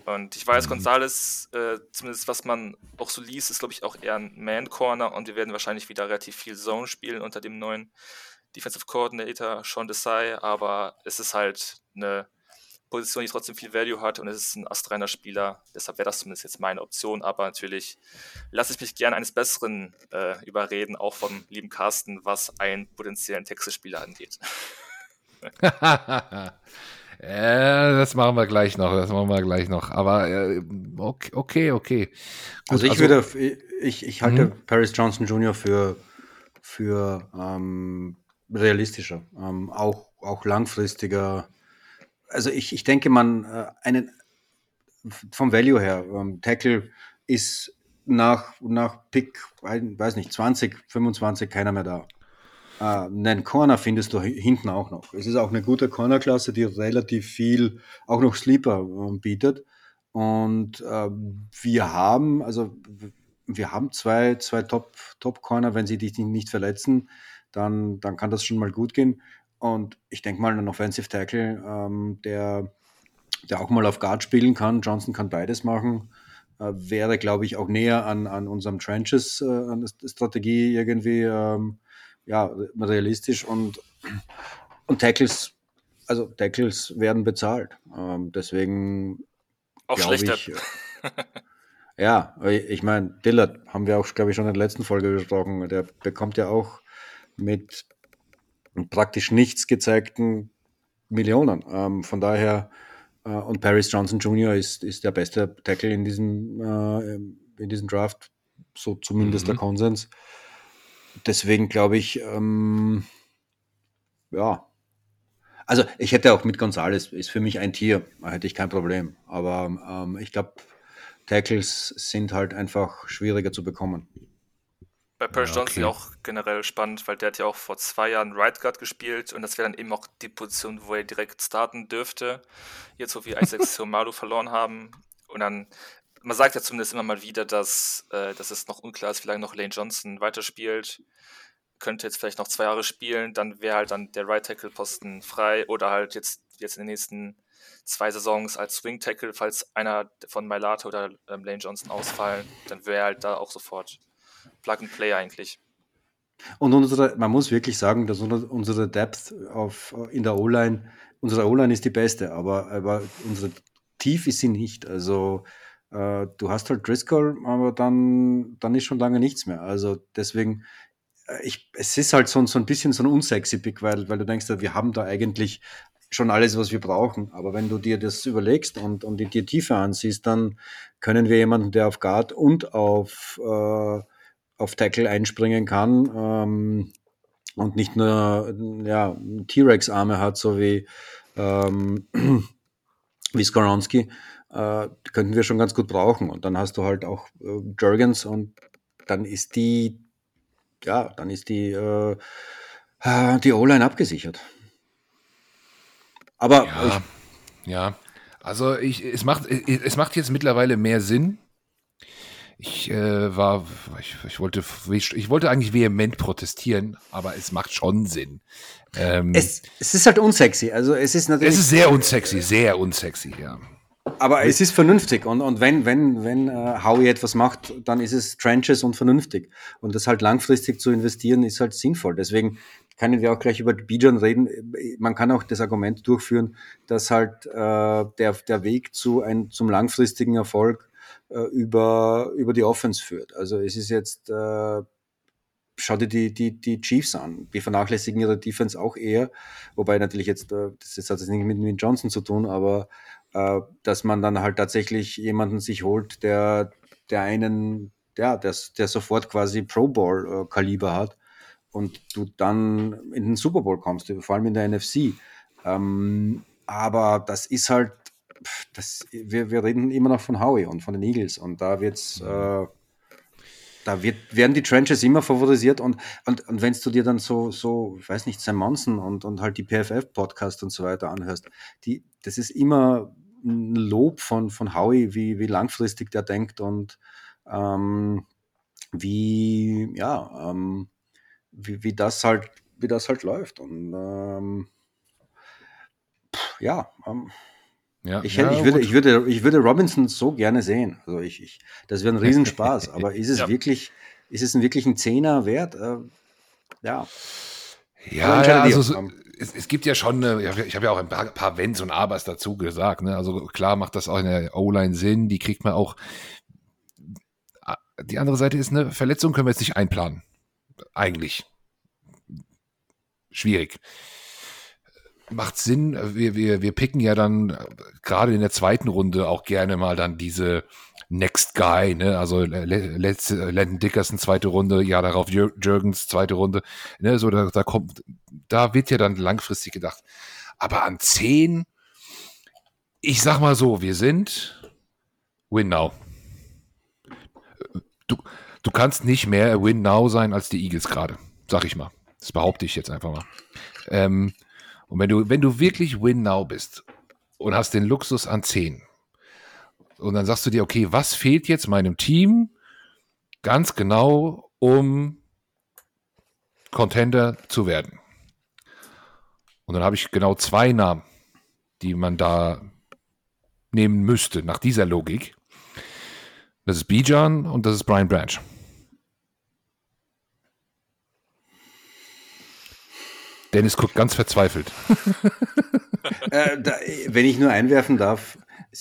Und ich weiß, mhm. Gonzales, äh, zumindest was man auch so liest, ist, glaube ich, auch eher ein Man-Corner und wir werden wahrscheinlich wieder relativ viel Zone spielen unter dem neuen Defensive Coordinator Sean Desai, aber es ist halt eine Position, die trotzdem viel Value hat und es ist ein astreiner Spieler. Deshalb wäre das zumindest jetzt meine Option. Aber natürlich lasse ich mich gerne eines Besseren äh, überreden, auch vom lieben Carsten, was einen potenziellen Texas-Spieler angeht. [LAUGHS] [LAUGHS] Äh, das machen wir gleich noch, das machen wir gleich noch. Aber äh, okay, okay. okay. Gut, also ich also, würde, ich, ich halte mhm. Paris Johnson Jr. für, für ähm, realistischer, ähm, auch, auch langfristiger. Also ich, ich denke, man äh, einen vom Value her, ähm, Tackle ist nach, nach Pick, weiß nicht, 20, 25 keiner mehr da. Äh, einen Corner findest du hinten auch noch. Es ist auch eine gute Cornerklasse, die relativ viel auch noch Sleeper äh, bietet. Und äh, wir haben, also wir haben zwei, zwei Top, Top wenn sie dich nicht verletzen, dann, dann kann das schon mal gut gehen. Und ich denke mal, ein Offensive Tackle, ähm, der, der auch mal auf Guard spielen kann, Johnson kann beides machen, äh, wäre, glaube ich, auch näher an, an unserem Trenches-Strategie äh, irgendwie ähm, ja, realistisch und, und Tackles, also Tackles werden bezahlt. Ähm, deswegen auch schlechter. Ich, ja, ich meine, Dillard haben wir auch, glaube ich, schon in der letzten Folge besprochen. Der bekommt ja auch mit praktisch nichts gezeigten Millionen. Ähm, von daher, äh, und Paris Johnson Jr. ist, ist der beste Tackle in diesem, äh, in diesem Draft, so zumindest mhm. der Konsens deswegen glaube ich, ähm, ja. Also ich hätte auch mit Gonzales, ist für mich ein Tier, da hätte ich kein Problem. Aber ähm, ich glaube, Tackles sind halt einfach schwieriger zu bekommen. Bei Paris ja, okay. Johnson auch generell spannend, weil der hat ja auch vor zwei Jahren Right Guard gespielt und das wäre dann eben auch die Position, wo er direkt starten dürfte. Jetzt, wo wir Isaac [LAUGHS] Somalu verloren haben. Und dann man sagt ja zumindest immer mal wieder, dass, äh, dass es noch unklar ist, wie lange noch Lane Johnson weiterspielt. Könnte jetzt vielleicht noch zwei Jahre spielen, dann wäre halt dann der Right Tackle Posten frei oder halt jetzt, jetzt in den nächsten zwei Saisons als Swing Tackle, falls einer von Mailata oder ähm, Lane Johnson ausfallen, dann wäre halt da auch sofort Plug and Play eigentlich. Und unsere, man muss wirklich sagen, dass unsere Depth auf, in der O-Line, unsere O-Line ist die beste, aber, aber unsere Tief ist sie nicht. Also äh, du hast halt Driscoll, aber dann, dann ist schon lange nichts mehr. Also deswegen, äh, ich, es ist halt so, so ein bisschen so ein unsexy Pick, weil, weil du denkst, wir haben da eigentlich schon alles, was wir brauchen. Aber wenn du dir das überlegst und, und die, die Tiefe ansiehst, dann können wir jemanden, der auf Guard und auf, äh, auf Tackle einspringen kann ähm, und nicht nur ja, T-Rex-Arme hat, so wie, ähm, [CLEARS THROAT] wie Skoronski, äh, könnten wir schon ganz gut brauchen. Und dann hast du halt auch äh, Jurgens und dann ist die, ja, dann ist die, äh, die O-Line abgesichert. Aber ja, ja. also ich, es macht, es macht jetzt mittlerweile mehr Sinn. Ich äh, war, ich, ich, wollte, ich wollte eigentlich vehement protestieren, aber es macht schon Sinn. Ähm, es, es ist halt unsexy. Also es ist natürlich. Es ist sehr unsexy, sehr unsexy, ja. Aber es ist vernünftig und, und wenn, wenn, wenn äh, Howie etwas macht, dann ist es Trenches und vernünftig. Und das halt langfristig zu investieren, ist halt sinnvoll. Deswegen können wir auch gleich über Bijan reden. Man kann auch das Argument durchführen, dass halt äh, der, der Weg zu ein, zum langfristigen Erfolg äh, über, über die Offense führt. Also es ist jetzt, äh, schau dir die, die, die Chiefs an. Die vernachlässigen ihre Defense auch eher, wobei natürlich jetzt, äh, das hat jetzt nicht mit, mit Johnson zu tun, aber äh, dass man dann halt tatsächlich jemanden sich holt, der, der einen, ja, der, der sofort quasi Pro Bowl-Kaliber hat und du dann in den Super Bowl kommst, vor allem in der NFC. Ähm, aber das ist halt, das, wir, wir reden immer noch von Howie und von den Eagles und da wird's, äh, da wird, werden die Trenches immer favorisiert und, und, und wenn du dir dann so, so, ich weiß nicht, Sam Monson und, und halt die PFF-Podcast und so weiter anhörst, die, das ist immer ein Lob von, von Howie, wie, wie langfristig der denkt und ähm, wie, ja, ähm, wie, wie das halt, wie das halt läuft. Und ähm, ja, ähm, ja, ich, hätte, ja, ich, würde, ich, würde, ich würde Robinson so gerne sehen. Also ich, ich, das wäre ein Riesenspaß. [LAUGHS] aber ist es ja. wirklich, ist es ein wirklich ein Zehner wert? Äh, ja. Ja, ja also so, es, es, gibt ja schon, ich habe ja auch ein paar, paar Wenns und Abers dazu gesagt. Ne? Also klar macht das auch in der O-Line Sinn. Die kriegt man auch. Die andere Seite ist eine Verletzung, können wir jetzt nicht einplanen eigentlich schwierig. Macht Sinn, wir, wir, wir picken ja dann gerade in der zweiten Runde auch gerne mal dann diese Next Guy, ne? Also letzte Landon Dickerson zweite Runde, ja darauf Jürgens zweite Runde, ne? So da, da kommt, da wird ja dann langfristig gedacht. Aber an zehn, ich sag mal so, wir sind Win Now. Du, du kannst nicht mehr Win Now sein als die Eagles gerade, sag ich mal. Das behaupte ich jetzt einfach mal. Ähm, und wenn du, wenn du wirklich Win Now bist und hast den Luxus an 10 und dann sagst du dir, okay, was fehlt jetzt meinem Team ganz genau, um Contender zu werden? Und dann habe ich genau zwei Namen, die man da nehmen müsste, nach dieser Logik. Das ist Bijan und das ist Brian Branch. Dennis guckt ganz verzweifelt. [LAUGHS] äh, da, wenn ich nur einwerfen darf,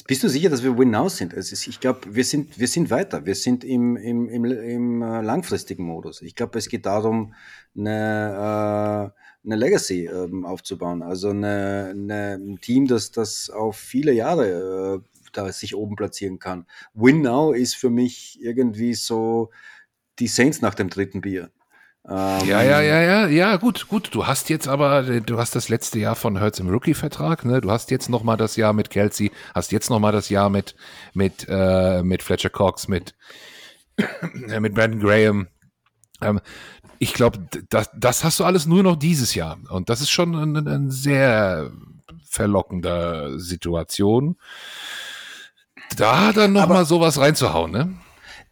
bist du sicher, dass wir Win-Now sind? Ist, ich glaube, wir sind, wir sind weiter. Wir sind im, im, im, im äh, langfristigen Modus. Ich glaube, es geht darum, eine, äh, eine Legacy ähm, aufzubauen. Also eine, eine, ein Team, das, das auf viele Jahre äh, da sich oben platzieren kann. Win-Now ist für mich irgendwie so die Saints nach dem dritten Bier. Ähm, ja, ja, ja, ja, ja, gut, gut. Du hast jetzt aber, du hast das letzte Jahr von Hertz im Rookie-Vertrag, ne? Du hast jetzt noch mal das Jahr mit Kelsey, hast jetzt noch mal das Jahr mit mit äh, mit Fletcher Cox, mit [CLEARS THROAT] mit Brandon Graham. Ähm, ich glaube, das, das hast du alles nur noch dieses Jahr und das ist schon eine, eine sehr verlockende Situation. Da dann noch aber, mal sowas reinzuhauen, ne?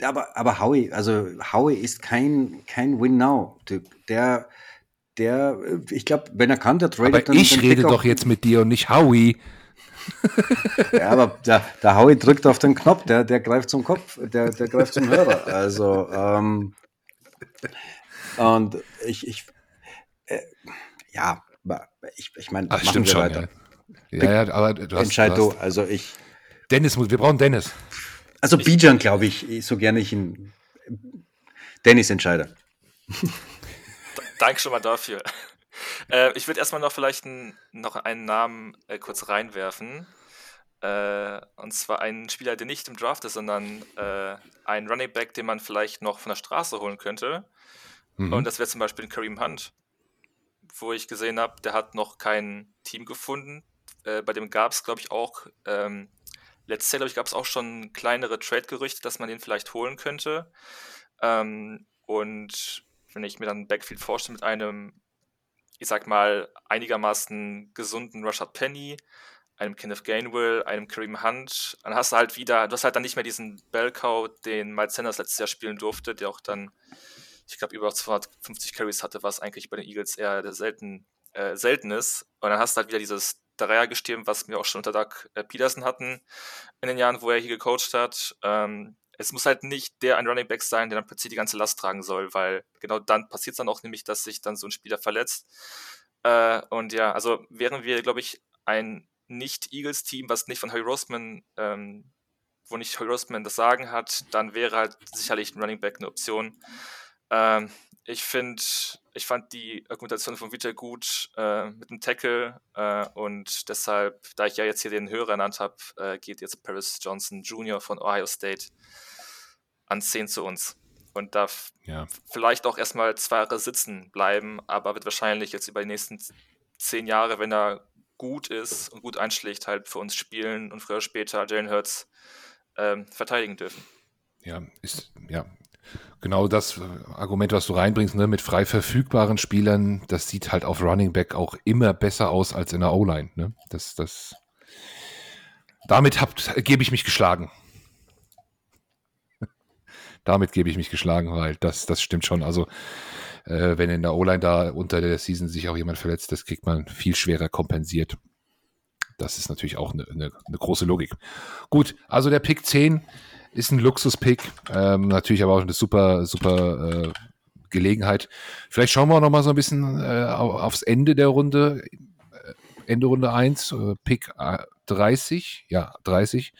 aber, aber Howie, also Howie ist kein, kein Win-Now-Typ. Der, der, ich glaube, wenn er kann, der tradet aber dann. Ich rede doch jetzt mit dir und nicht Howie. [LAUGHS] ja, aber der, der Howie drückt auf den Knopf, der, der greift zum Kopf, der, der greift zum Hörer. Also, ähm, und ich, ich äh, ja, ich, ich meine, machen stimmt wir schon, weiter. Ja. ja, ja, aber du hast, Entscheid du, hast, also ich. Dennis muss, wir brauchen Dennis. Also Bijan, glaube ich, so gerne ich ihn. Dennis Entscheider. [LAUGHS] Danke schon mal dafür. Äh, ich würde erstmal noch vielleicht ein, noch einen Namen äh, kurz reinwerfen. Äh, und zwar einen Spieler, der nicht im Draft ist, sondern äh, ein Running Back, den man vielleicht noch von der Straße holen könnte. Mhm. Und das wäre zum Beispiel Kareem Hunt, wo ich gesehen habe, der hat noch kein Team gefunden. Äh, bei dem gab es, glaube ich, auch, ähm, letztes Jahr, glaube ich, gab es auch schon kleinere Trade-Gerüchte, dass man den vielleicht holen könnte. Ähm, und wenn ich mir dann Backfield vorstelle mit einem, ich sag mal, einigermaßen gesunden Rashad Penny, einem Kenneth Gainwell, einem Kareem Hunt, dann hast du halt wieder, du hast halt dann nicht mehr diesen Bellcow, den Miles Sanders letztes Jahr spielen durfte, der auch dann, ich glaube, über 250 Carries hatte, was eigentlich bei den Eagles eher selten, äh, selten ist. Und dann hast du halt wieder dieses Dreiergestirn, was wir auch schon unter Doug äh, Peterson hatten in den Jahren, wo er hier gecoacht hat. Ähm, es muss halt nicht der ein Running Back sein, der dann plötzlich die ganze Last tragen soll, weil genau dann passiert es dann auch nämlich, dass sich dann so ein Spieler verletzt. Äh, und ja, also wären wir, glaube ich, ein nicht-Eagles-Team, was nicht von Harry Roseman, ähm, wo nicht Harry Roseman das Sagen hat, dann wäre halt sicherlich ein Running Back eine Option. Ähm, ich finde, ich fand die Argumentation von Vita gut äh, mit dem Tackle äh, und deshalb, da ich ja jetzt hier den Hörer ernannt habe, äh, geht jetzt Paris Johnson Jr. von Ohio State an 10 zu uns und darf ja. vielleicht auch erstmal zwei Jahre sitzen bleiben, aber wird wahrscheinlich jetzt über die nächsten zehn Jahre, wenn er gut ist und gut einschlägt, halt für uns spielen und früher oder später Jalen Hurts ähm, verteidigen dürfen. Ja, ist, ja, genau das Argument, was du reinbringst, ne, mit frei verfügbaren Spielern, das sieht halt auf Running Back auch immer besser aus als in der O-Line. Ne? Das, das, damit gebe ich mich geschlagen. [LAUGHS] damit gebe ich mich geschlagen, weil das, das stimmt schon. Also äh, wenn in der O-Line da unter der Season sich auch jemand verletzt, das kriegt man viel schwerer kompensiert. Das ist natürlich auch eine, eine, eine große Logik. Gut, also der Pick 10 ist ein Luxus-Pick, ähm, natürlich aber auch eine super, super äh, Gelegenheit. Vielleicht schauen wir auch noch mal so ein bisschen äh, aufs Ende der Runde. Äh, Ende Runde 1, äh, Pick 30, äh, ja, 30.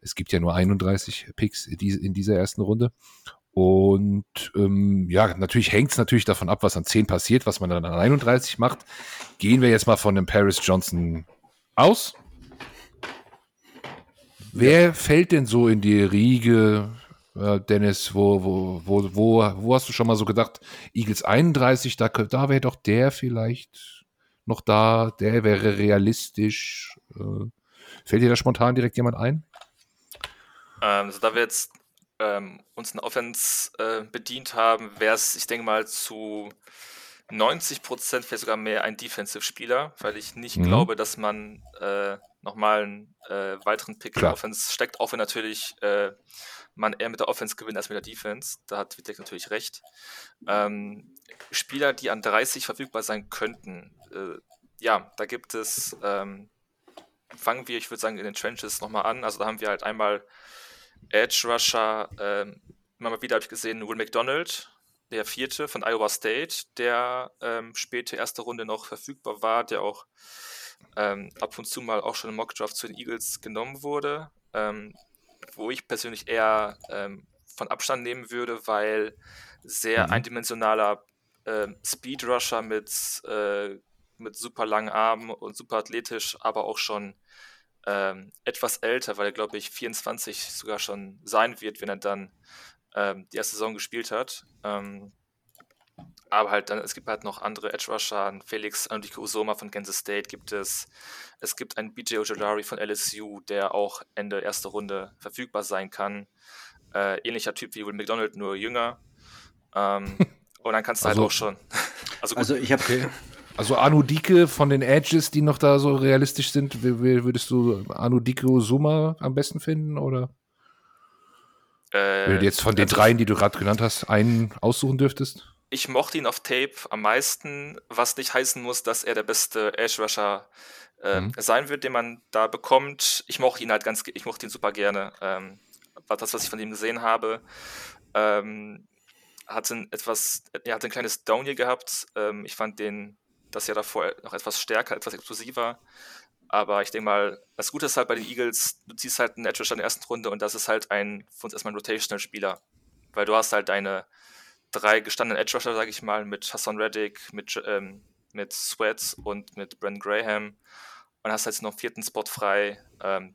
Es gibt ja nur 31 Picks in dieser ersten Runde. Und ähm, ja, natürlich hängt es natürlich davon ab, was an 10 passiert, was man dann an 31 macht. Gehen wir jetzt mal von dem Paris Johnson aus. Wer ja. fällt denn so in die Riege, äh, Dennis? Wo, wo, wo, wo, wo hast du schon mal so gedacht, Eagles 31, da, da wäre doch der vielleicht noch da, der wäre realistisch. Äh, fällt dir da spontan direkt jemand ein? Ähm, also da wir jetzt ähm, uns eine Offense äh, bedient haben, wäre es, ich denke mal, zu 90 Prozent, vielleicht sogar mehr ein Defensive-Spieler, weil ich nicht mhm. glaube, dass man äh, nochmal einen äh, weiteren Pick Klar. in der Offense steckt, auch wenn natürlich äh, man eher mit der Offense gewinnt als mit der Defense. Da hat Witek natürlich recht. Ähm, Spieler, die an 30 verfügbar sein könnten, äh, ja, da gibt es, ähm, fangen wir, ich würde sagen, in den Trenches nochmal an. Also da haben wir halt einmal Edge Rusher, ähm, immer mal wieder habe ich gesehen, Will McDonald, der vierte von Iowa State, der ähm, späte erste Runde noch verfügbar war, der auch ähm, ab und zu mal auch schon im Mockdraft zu den Eagles genommen wurde, ähm, wo ich persönlich eher ähm, von Abstand nehmen würde, weil sehr mhm. eindimensionaler äh, Speed Rusher mit, äh, mit super langen Armen und super athletisch, aber auch schon ähm, etwas älter, weil er, glaube ich, 24 sogar schon sein wird, wenn er dann ähm, die erste Saison gespielt hat. Ähm, aber halt dann, es gibt halt noch andere Edge Rusher, Felix Andiko Usoma von Kansas State gibt es. Es gibt einen BJ Ojolari von LSU, der auch Ende erster Runde verfügbar sein kann. Äh, ähnlicher Typ wie Will McDonald, nur jünger. Ähm, [LAUGHS] und dann kannst du halt also, halt auch schon. [LAUGHS] also, gut. also ich habe also Anudike von den Edges, die noch da so realistisch sind, würdest du Anudike Suma am besten finden oder? Äh, Wenn du jetzt von den also dreien, die du gerade genannt hast, einen aussuchen dürftest? Ich mochte ihn auf Tape am meisten, was nicht heißen muss, dass er der beste Edge Rusher äh, mhm. sein wird, den man da bekommt. Ich mochte ihn halt ganz, ich mochte ihn super gerne. Ähm, war das, was ich von ihm gesehen habe. Ähm, hatte ein etwas, er hatte ein kleines Down hier gehabt. Ähm, ich fand den das Jahr davor noch etwas stärker, etwas explosiver. Aber ich denke mal, das Gute ist halt bei den Eagles, du ziehst halt einen Edge in der ersten Runde und das ist halt ein, für uns erstmal ein Rotational-Spieler. Weil du hast halt deine drei gestandenen Edge Rusher, sage ich mal, mit Hassan Reddick, mit, ähm, mit Sweats und mit Brandon Graham. Und hast jetzt noch einen vierten Spot frei. Ähm,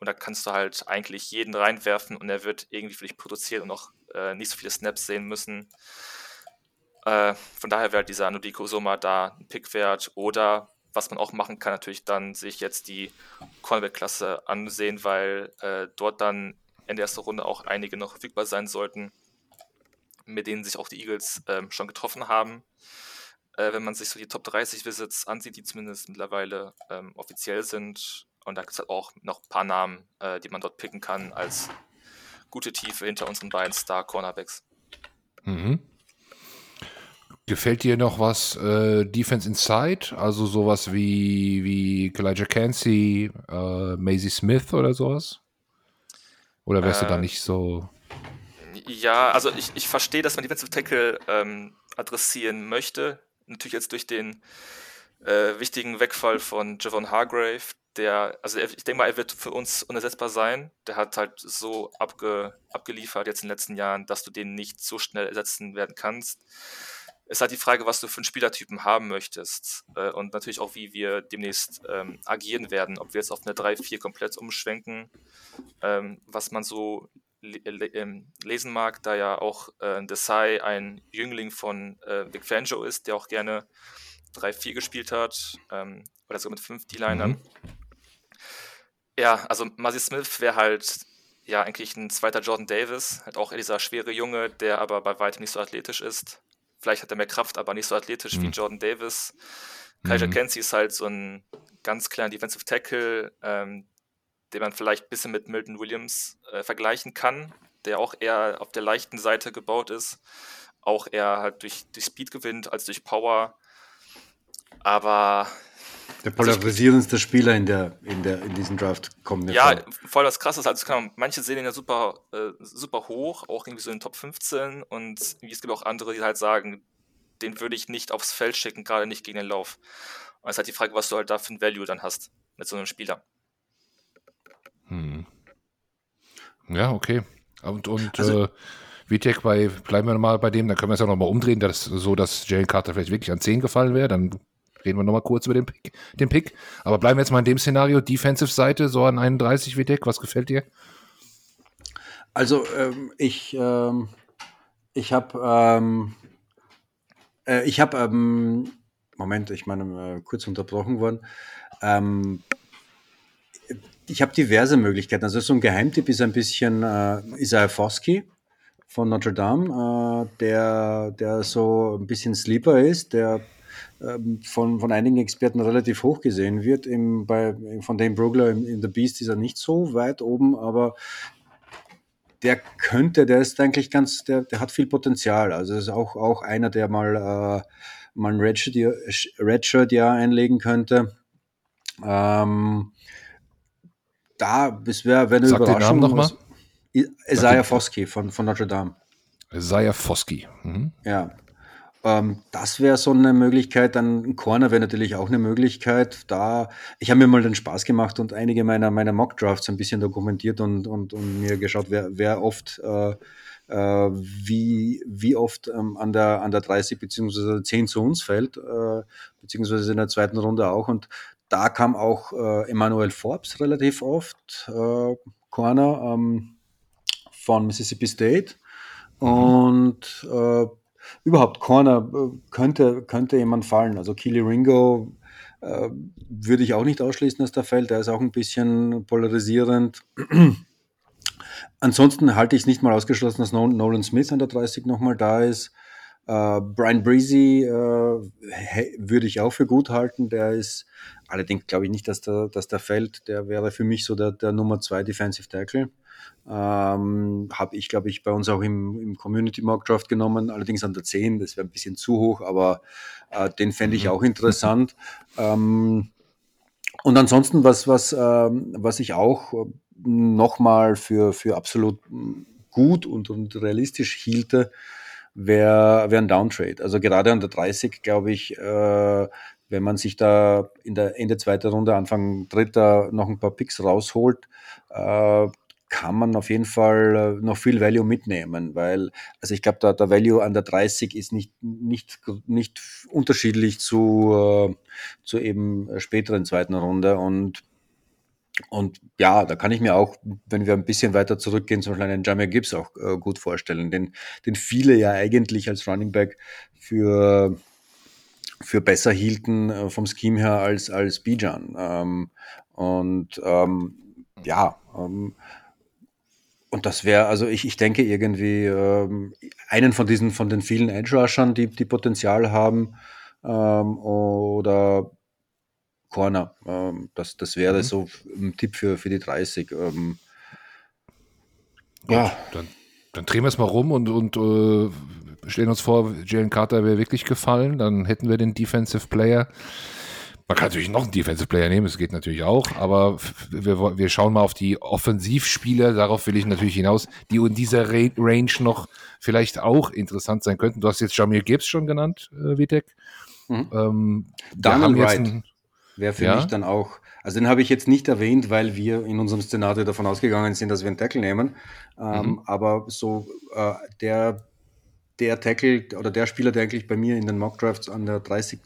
und da kannst du halt eigentlich jeden reinwerfen und er wird irgendwie für dich produzieren und auch äh, nicht so viele Snaps sehen müssen. Äh, von daher wäre dieser Nudiko Soma da ein Pick wert. Oder was man auch machen kann, natürlich dann sich jetzt die Cornerback-Klasse ansehen, weil äh, dort dann in der ersten Runde auch einige noch verfügbar sein sollten, mit denen sich auch die Eagles ähm, schon getroffen haben. Äh, wenn man sich so die Top 30 Visits ansieht, die zumindest mittlerweile ähm, offiziell sind. Und da gibt es halt auch noch ein paar Namen, äh, die man dort picken kann als gute Tiefe hinter unseren beiden Star-Cornerbacks. Mhm. Gefällt dir noch was äh, Defense Inside? Also sowas wie, wie Elijah Cansey, äh, Maisie Smith oder sowas? Oder wärst äh, du da äh, nicht so. Ja, also ich, ich verstehe, dass man Defensive Tackle ähm, adressieren möchte. Natürlich jetzt durch den äh, wichtigen Wegfall von Javon Hargrave, der, also ich denke mal, er wird für uns unersetzbar sein. Der hat halt so abge, abgeliefert jetzt in den letzten Jahren, dass du den nicht so schnell ersetzen werden kannst ist halt die Frage, was du für einen Spielertypen haben möchtest äh, und natürlich auch, wie wir demnächst ähm, agieren werden. Ob wir jetzt auf eine 3-4 komplett umschwenken, ähm, was man so le le ähm, lesen mag, da ja auch äh, Desai ein Jüngling von äh, Vic Fangio ist, der auch gerne 3-4 gespielt hat ähm, oder sogar mit 5 D-Linern. Mhm. Ja, also Muzzy Smith wäre halt ja eigentlich ein zweiter Jordan Davis, halt auch dieser schwere Junge, der aber bei weitem nicht so athletisch ist. Vielleicht hat er mehr Kraft, aber nicht so athletisch mhm. wie Jordan Davis. Kaiser mhm. Kenzie ist halt so ein ganz kleiner Defensive Tackle, ähm, den man vielleicht ein bisschen mit Milton Williams äh, vergleichen kann, der auch eher auf der leichten Seite gebaut ist. Auch eher halt durch, durch Speed gewinnt als durch Power. Aber der polarisierendste Spieler in, der, in, der, in diesem Draft kommt. Ja, vor. voll das Krasse ist, also kann, manche sehen ihn ja super, äh, super hoch, auch irgendwie so in den Top 15 und es gibt auch andere, die halt sagen, den würde ich nicht aufs Feld schicken, gerade nicht gegen den Lauf. Und es ist halt die Frage, was du halt da für ein Value dann hast mit so einem Spieler. Hm. Ja, okay. Und, und also, äh, Vitek, bei, bleiben wir mal bei dem, dann können wir es ja nochmal umdrehen, dass, so dass Jalen Carter vielleicht wirklich an 10 gefallen wäre, dann reden wir nochmal kurz über den Pick, den Pick. Aber bleiben wir jetzt mal in dem Szenario, Defensive-Seite, so an 31 wie Deck, was gefällt dir? Also ähm, ich, ähm, ich habe, ähm, äh, ich habe, ähm, Moment, ich meine, äh, kurz unterbrochen worden. Ähm, ich habe diverse Möglichkeiten. Also so ein Geheimtipp ist ein bisschen äh, Isaiah Foskey von Notre Dame, äh, der, der so ein bisschen Sleeper ist, der von, von einigen Experten relativ hoch gesehen wird. Im, bei, von Dane Brugler in, in The Beast ist er nicht so weit oben, aber der könnte, der ist eigentlich ganz, der, der hat viel Potenzial. Also ist auch, auch einer, der mal, äh, mal ein Redshirt-Jahr Redshirt einlegen könnte. Ähm, da, das wäre wär eine Sag Überraschung. Den Namen nochmal. Isaiah Foskey von, von Notre Dame. Isaiah Foskey. Mhm. Ja, ähm, das wäre so eine Möglichkeit. Dann ein Corner wäre natürlich auch eine Möglichkeit. Da, ich habe mir mal den Spaß gemacht und einige meiner, meiner Mock-Drafts ein bisschen dokumentiert und, und, und mir geschaut, wer, wer oft äh, äh, wie, wie oft ähm, an, der, an der 30 bzw. 10 zu uns fällt, äh, beziehungsweise in der zweiten Runde auch. Und da kam auch äh, Emmanuel Forbes relativ oft, äh, Corner ähm, von Mississippi State. Mhm. Und äh, überhaupt Corner äh, könnte, könnte jemand fallen. Also Keely Ringo äh, würde ich auch nicht ausschließen, dass der fällt. Der ist auch ein bisschen polarisierend. [CLEARS THROAT] Ansonsten halte ich es nicht mal ausgeschlossen, dass Nolan Smith an der 30 nochmal da ist. Uh, Brian Breezy uh, würde ich auch für gut halten. Der ist allerdings, glaube ich nicht, dass der, dass der fällt. Der wäre für mich so der, der Nummer 2 Defensive Tackle. Ähm, Habe ich, glaube ich, bei uns auch im, im Community Mock Draft genommen, allerdings an der 10, das wäre ein bisschen zu hoch, aber äh, den fände ich mhm. auch interessant. ähm, und ansonsten, was, was, ähm, was ich auch nochmal für, für absolut gut und, und realistisch hielte, wäre wär ein Downtrade. Also gerade an der 30, glaube ich, äh, wenn man sich da in der Ende zweiter Runde, Anfang dritter noch ein paar Picks rausholt, äh, kann man auf jeden Fall äh, noch viel Value mitnehmen, weil, also ich glaube, der, der Value an der 30 ist nicht, nicht, nicht unterschiedlich zu, äh, zu eben späteren zweiten Runde und und ja, da kann ich mir auch, wenn wir ein bisschen weiter zurückgehen, zum Beispiel einen Jamir Gibbs auch äh, gut vorstellen, den, den viele ja eigentlich als Running Back für, für besser hielten vom Scheme her als, als Bijan. Ähm, und ähm, ja, ähm, und das wäre, also ich, ich denke irgendwie ähm, einen von diesen, von den vielen Edge-Rushern, die, die Potenzial haben, ähm, oder Corner. Ähm, das, das wäre mhm. so ein Tipp für, für die 30. Ähm, ja. Dann, dann drehen wir es mal rum und, und äh, stellen uns vor, Jalen Carter wäre wirklich gefallen. Dann hätten wir den Defensive Player. Man kann natürlich noch einen Defensive Player nehmen, es geht natürlich auch, aber wir, wir schauen mal auf die Offensivspieler, darauf will ich natürlich hinaus, die in dieser Range noch vielleicht auch interessant sein könnten. Du hast jetzt Jamir Gibbs schon genannt, äh, Vitek. Mhm. Ähm, Daniel Wright wäre für ja? mich dann auch, also den habe ich jetzt nicht erwähnt, weil wir in unserem Szenario davon ausgegangen sind, dass wir einen Tackle nehmen, ähm, mhm. aber so äh, der der Tackle oder der Spieler, der eigentlich bei mir in den Mock Drafts an der 30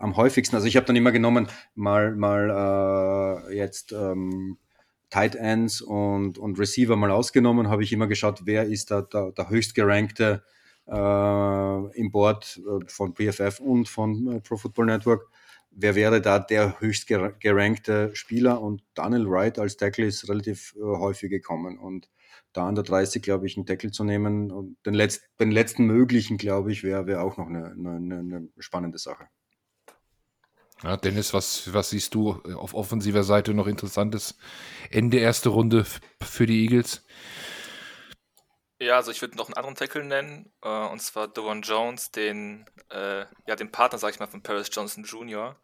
am häufigsten. Also ich habe dann immer genommen, mal, mal äh, jetzt ähm, Tight Ends und, und Receiver mal ausgenommen, habe ich immer geschaut, wer ist da der, der höchst gerankte äh, im Board äh, von PFF und von äh, Pro Football Network. Wer wäre da der höchst gerankte Spieler? Und Daniel Wright als Tackle ist relativ äh, häufig gekommen. Und da an der 30, glaube ich, einen Tackle zu nehmen und den, letzt, den letzten möglichen, glaube ich, wäre wär auch noch eine, eine, eine spannende Sache. Ja, Dennis, was, was siehst du auf offensiver Seite noch interessantes? Ende erste Runde für die Eagles? Ja, also ich würde noch einen anderen Tackle nennen, äh, und zwar Devon Jones, den, äh, ja, den Partner, sag ich mal, von Paris Johnson Jr.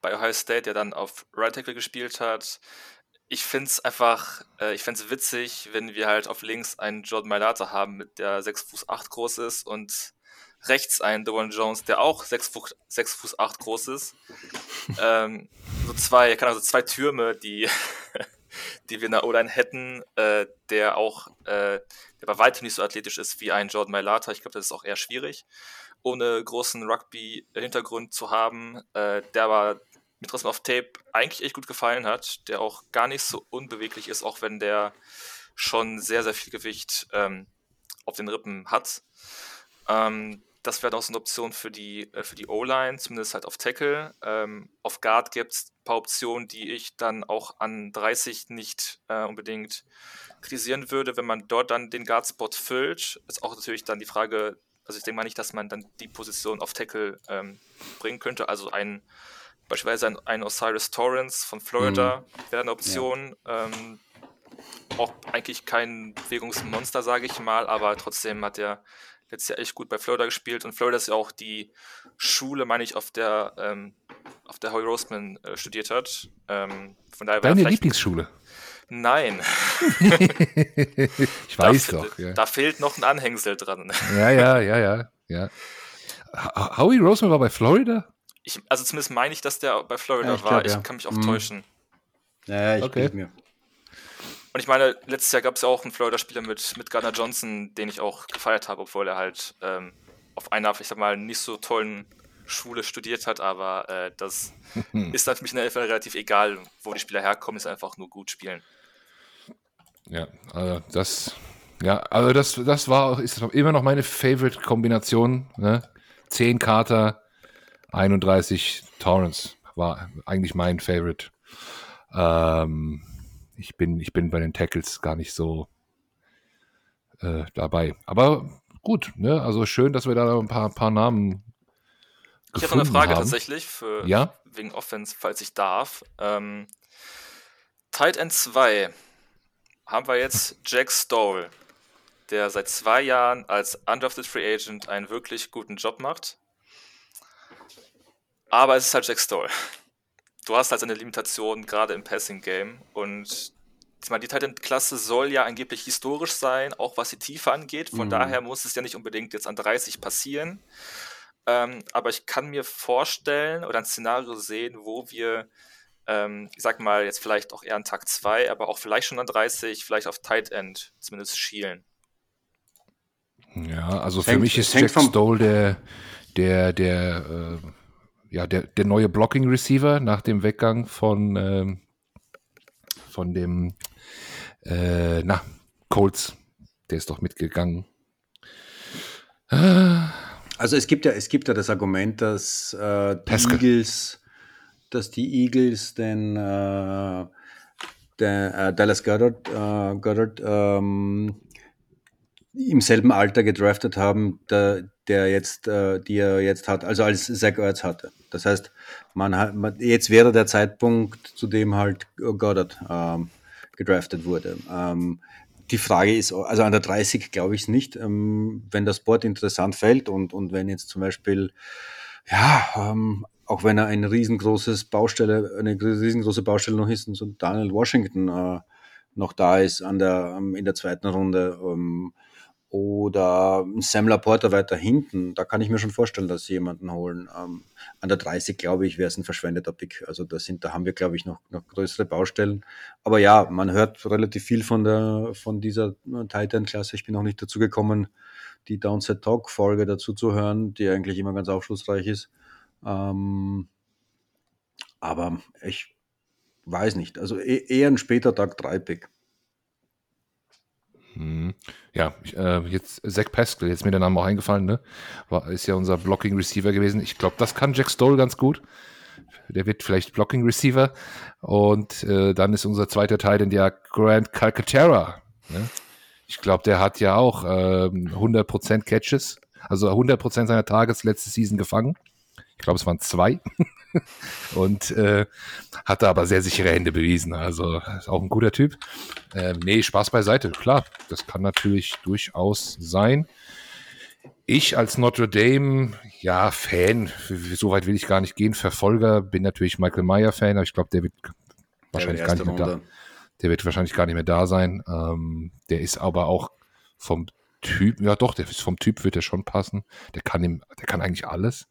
bei Ohio State, der dann auf Right Tackle gespielt hat. Ich finde es einfach, äh, ich fände es witzig, wenn wir halt auf links einen Jordan Mailata haben, der 6 Fuß 8 groß ist und rechts einen Dewan Jones, der auch 6 Fuß, 6 Fuß 8 groß ist. [LAUGHS] ähm, so zwei, kann also zwei Türme, die, [LAUGHS] die wir in der O-Line hätten, äh, der auch, äh, der bei weitem nicht so athletisch ist wie ein Jordan Mailata. Ich glaube, das ist auch eher schwierig, ohne großen Rugby-Hintergrund zu haben, äh, der aber mit trotzdem auf Tape eigentlich echt gut gefallen hat, der auch gar nicht so unbeweglich ist, auch wenn der schon sehr, sehr viel Gewicht ähm, auf den Rippen hat. Ähm, das wäre auch so eine Option für die, äh, für die O-Line, zumindest halt auf Tackle. Ähm, auf Guard gibt es ein paar Optionen, die ich dann auch an 30 nicht äh, unbedingt kritisieren würde, wenn man dort dann den Guard-Spot füllt. Ist auch natürlich dann die Frage, also ich denke mal nicht, dass man dann die Position auf Tackle ähm, bringen könnte. Also ein beispielsweise ein, ein Osiris Torrance von Florida mhm. wäre eine Option. Ja. Ähm, auch eigentlich kein Bewegungsmonster, sage ich mal, aber trotzdem hat er letztes Jahr echt gut bei Florida gespielt und Florida ist ja auch die Schule, meine ich, auf der ähm, auf der Hoy Roseman äh, studiert hat. Ähm, von daher Deine Lieblingsschule? Nein. [LAUGHS] [LAUGHS] ich weiß da, doch. Ja. Da fehlt noch ein Anhängsel dran. ja, ja, ja, ja, ja. Howie Roseman war bei Florida? Ich, also zumindest meine ich, dass der bei Florida ja, ich war. Glaub, ja. Ich kann mich auch hm. täuschen. Ja, ich okay. mir. Und ich meine, letztes Jahr gab es ja auch einen Florida-Spieler mit, mit Gardner Johnson, den ich auch gefeiert habe, obwohl er halt ähm, auf einer, ich sag mal, nicht so tollen Schule studiert hat, aber äh, das [LAUGHS] ist dann für mich in der NFL relativ egal, wo die Spieler herkommen, ist einfach nur gut spielen. Ja, also das, ja, also das, das war, ist immer noch meine Favorite-Kombination. Ne? 10 Carter, 31 Torrance war eigentlich mein Favorite. Ähm, ich bin, ich bin bei den Tackles gar nicht so äh, dabei. Aber gut, ne? Also schön, dass wir da ein paar, paar Namen. Ich habe noch eine Frage haben. tatsächlich für ja? wegen Offense, falls ich darf. Ähm, Tight End 2 haben wir jetzt [LAUGHS] Jack Stoll, der seit zwei Jahren als Undrafted Free Agent einen wirklich guten Job macht. Aber es ist halt Jack Stoll du hast halt eine Limitation gerade im Passing-Game und ich meine, die Titan-Klasse soll ja angeblich historisch sein, auch was die Tiefe angeht. Von mhm. daher muss es ja nicht unbedingt jetzt an 30 passieren. Ähm, aber ich kann mir vorstellen oder ein Szenario sehen, wo wir, ähm, ich sag mal, jetzt vielleicht auch eher an Tag 2, aber auch vielleicht schon an 30, vielleicht auf Tight End zumindest schielen. Ja, also für hängt, mich ist Jack Stoll der, der, der, äh, ja, der, der neue Blocking Receiver nach dem Weggang von, ähm, von dem, äh, na, Colts. Der ist doch mitgegangen. Also es gibt ja, es gibt ja das Argument, dass äh, die Eagles, dass die Eagles den, äh, den äh, Dallas Goddard, äh, Goddard ähm, im selben Alter gedraftet haben, der, der jetzt, äh, die er jetzt hat, also als Zach Ertz hatte. Das heißt, man hat, man, jetzt wäre der Zeitpunkt, zu dem halt Goddard ähm, gedraftet wurde. Ähm, die Frage ist, also an der 30 glaube ich es nicht, ähm, wenn das Board interessant fällt und, und wenn jetzt zum Beispiel, ja, ähm, auch wenn er ein riesengroßes Baustelle, eine riesengroße Baustelle noch ist und so Daniel Washington äh, noch da ist an der, ähm, in der zweiten Runde, ähm, oder Sam Laporta weiter hinten, da kann ich mir schon vorstellen, dass sie jemanden holen. Ähm, an der 30, glaube ich, wäre es ein verschwendeter Pick. Also da, sind, da haben wir, glaube ich, noch, noch größere Baustellen. Aber ja, man hört relativ viel von, der, von dieser Titan-Klasse. Ich bin noch nicht dazu gekommen, die Downside Talk-Folge dazu zu hören, die eigentlich immer ganz aufschlussreich ist. Ähm, aber ich weiß nicht. Also e-, eher ein später Tag 3-Pick. Hm. Ja, ich, äh, jetzt Zach Pascal, jetzt mir der Name auch eingefallen, ne? War, ist ja unser Blocking Receiver gewesen. Ich glaube, das kann Jack Stoll ganz gut. Der wird vielleicht Blocking Receiver. Und äh, dann ist unser zweiter Teil in der Grant Calcaterra. Ne? Ich glaube, der hat ja auch äh, 100% Catches, also 100% seiner Tages letzte Season gefangen. Ich glaube, es waren zwei. [LAUGHS] und äh, hat da aber sehr sichere Hände bewiesen. Also ist auch ein guter Typ. Äh, nee, Spaß beiseite. Klar, das kann natürlich durchaus sein. Ich als Notre Dame, ja, Fan, so weit will ich gar nicht gehen, Verfolger, bin natürlich Michael Meyer Fan, aber ich glaube, der wird wahrscheinlich gar nicht mehr da. Der wird wahrscheinlich gar nicht mehr da sein. Ähm, der ist aber auch vom Typ, ja doch, der ist vom Typ wird er schon passen. Der kann ihm, der kann eigentlich alles.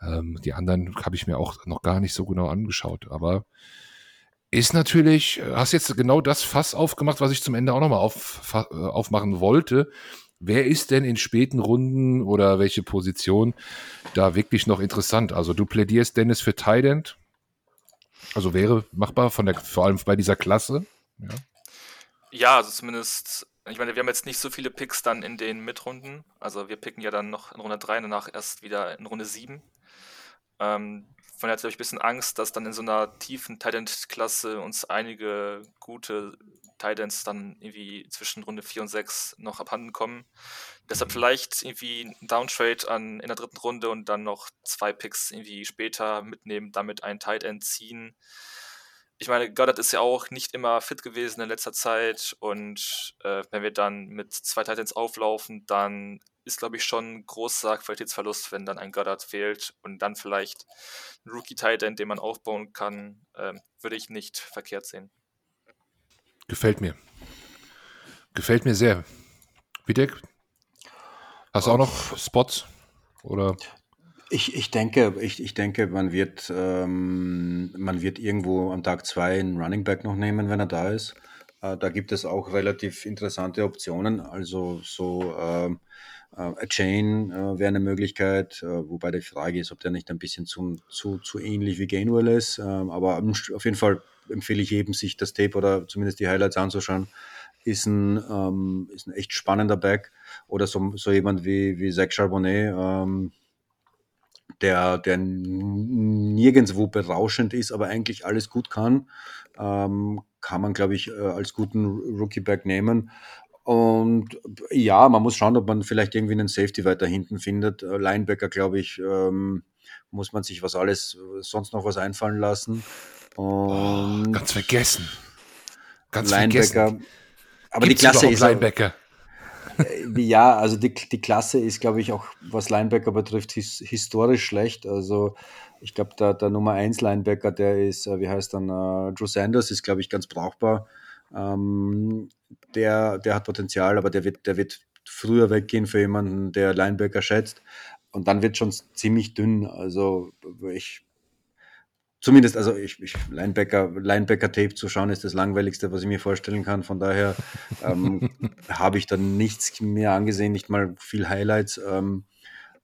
Ähm, die anderen habe ich mir auch noch gar nicht so genau angeschaut, aber ist natürlich, hast jetzt genau das Fass aufgemacht, was ich zum Ende auch nochmal auf, äh, aufmachen wollte. Wer ist denn in späten Runden oder welche Position da wirklich noch interessant? Also du plädierst Dennis für Tident. Also wäre machbar von der, vor allem bei dieser Klasse. Ja, ja also zumindest, ich meine, wir haben jetzt nicht so viele Picks dann in den Mitrunden. Also wir picken ja dann noch in Runde 3, danach erst wieder in Runde 7. Ähm, von daher habe ich ein bisschen Angst, dass dann in so einer tiefen Tight-End-Klasse uns einige gute Titans dann irgendwie zwischen Runde 4 und 6 noch abhanden kommen. Deshalb mhm. vielleicht irgendwie ein Downtrade an, in der dritten Runde und dann noch zwei Picks irgendwie später mitnehmen, damit ein Tight End ziehen. Ich meine, Goddard ist ja auch nicht immer fit gewesen in letzter Zeit und äh, wenn wir dann mit zwei Titans auflaufen, dann ist, glaube ich, schon ein großer Qualitätsverlust, wenn dann ein Goddard fehlt und dann vielleicht ein Rookie-Titan, den man aufbauen kann, äh, würde ich nicht verkehrt sehen. Gefällt mir. Gefällt mir sehr. Wiedek, hast du auch noch Spots? Oder? Ich, ich, denke, ich, ich denke, man wird, ähm, man wird irgendwo am Tag zwei einen Running Back noch nehmen, wenn er da ist. Äh, da gibt es auch relativ interessante Optionen. Also so ähm, äh, A Chain äh, wäre eine Möglichkeit, äh, wobei die Frage ist, ob der nicht ein bisschen zu, zu, zu ähnlich wie Gainwell ist. Ähm, aber auf jeden Fall empfehle ich eben, sich das Tape oder zumindest die Highlights anzuschauen. Ist ein, ähm, ist ein echt spannender Back. Oder so, so jemand wie, wie Zach Charbonnet, ähm, der, der nirgendwo berauschend ist, aber eigentlich alles gut kann, ähm, kann man, glaube ich, als guten Rookie-Back nehmen. Und ja, man muss schauen, ob man vielleicht irgendwie einen Safety weiter hinten findet. Äh, Linebacker, glaube ich, ähm, muss man sich was alles sonst noch was einfallen lassen. Oh, ganz vergessen. Ganz Linebacker. Vergessen. Aber Gibt's die Klasse ist. Linebacker? Äh, ja, also die, die Klasse ist, glaube ich, auch was Linebacker betrifft, his, historisch schlecht. Also ich glaube, der, der Nummer 1 Linebacker, der ist, äh, wie heißt dann, uh, Drew Sanders, ist, glaube ich, ganz brauchbar. Ähm, der, der hat Potenzial, aber der wird, der wird früher weggehen für jemanden, der Linebacker schätzt. und dann wird schon ziemlich dünn. Also ich zumindest, also ich, ich Linebacker, Linebacker-Tape zu schauen, ist das langweiligste, was ich mir vorstellen kann. Von daher ähm, [LAUGHS] habe ich dann nichts mehr angesehen, nicht mal viel Highlights. Ähm,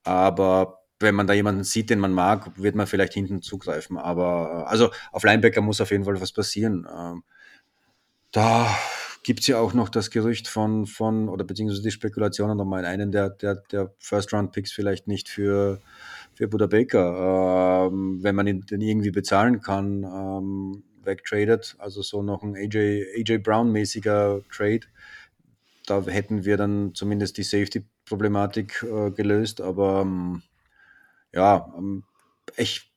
aber wenn man da jemanden sieht, den man mag, wird man vielleicht hinten zugreifen. Aber also auf Linebacker muss auf jeden Fall was passieren. Ähm, da gibt es ja auch noch das Gerücht von, von oder beziehungsweise die Spekulationen, ob man einen der, der, der First-Round-Picks vielleicht nicht für, für Buda Baker, ähm, wenn man ihn denn irgendwie bezahlen kann, ähm, wegtradet. Also so noch ein AJ, AJ Brown-mäßiger Trade. Da hätten wir dann zumindest die Safety-Problematik äh, gelöst, aber ähm, ja, ähm, ich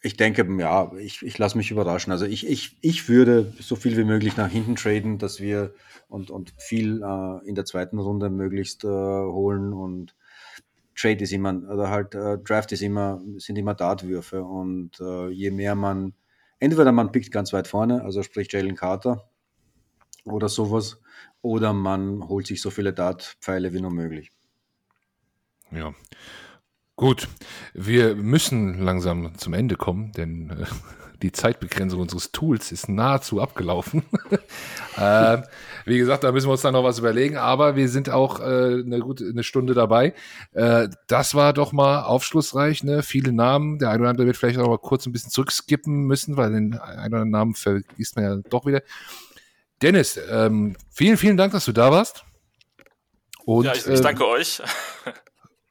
ich denke, ja, ich, ich lasse mich überraschen. Also ich, ich, ich würde so viel wie möglich nach hinten traden, dass wir und, und viel äh, in der zweiten Runde möglichst äh, holen und Trade ist immer, oder halt äh, Draft ist immer, sind immer Dartwürfe und äh, je mehr man, entweder man pickt ganz weit vorne, also sprich Jalen Carter oder sowas, oder man holt sich so viele Dartpfeile wie nur möglich. Ja. Gut, wir müssen langsam zum Ende kommen, denn äh, [LAUGHS] die Zeitbegrenzung unseres Tools ist nahezu abgelaufen. [LAUGHS] äh, wie gesagt, da müssen wir uns dann noch was überlegen, aber wir sind auch äh, eine gute eine Stunde dabei. Äh, das war doch mal aufschlussreich, ne? Viele Namen. Der eine oder andere wird vielleicht auch mal kurz ein bisschen zurückskippen müssen, weil den einen oder anderen Namen vergisst man ja doch wieder. Dennis, ähm, vielen, vielen Dank, dass du da warst. Und, ja, ich, ich danke ähm, euch. [LAUGHS]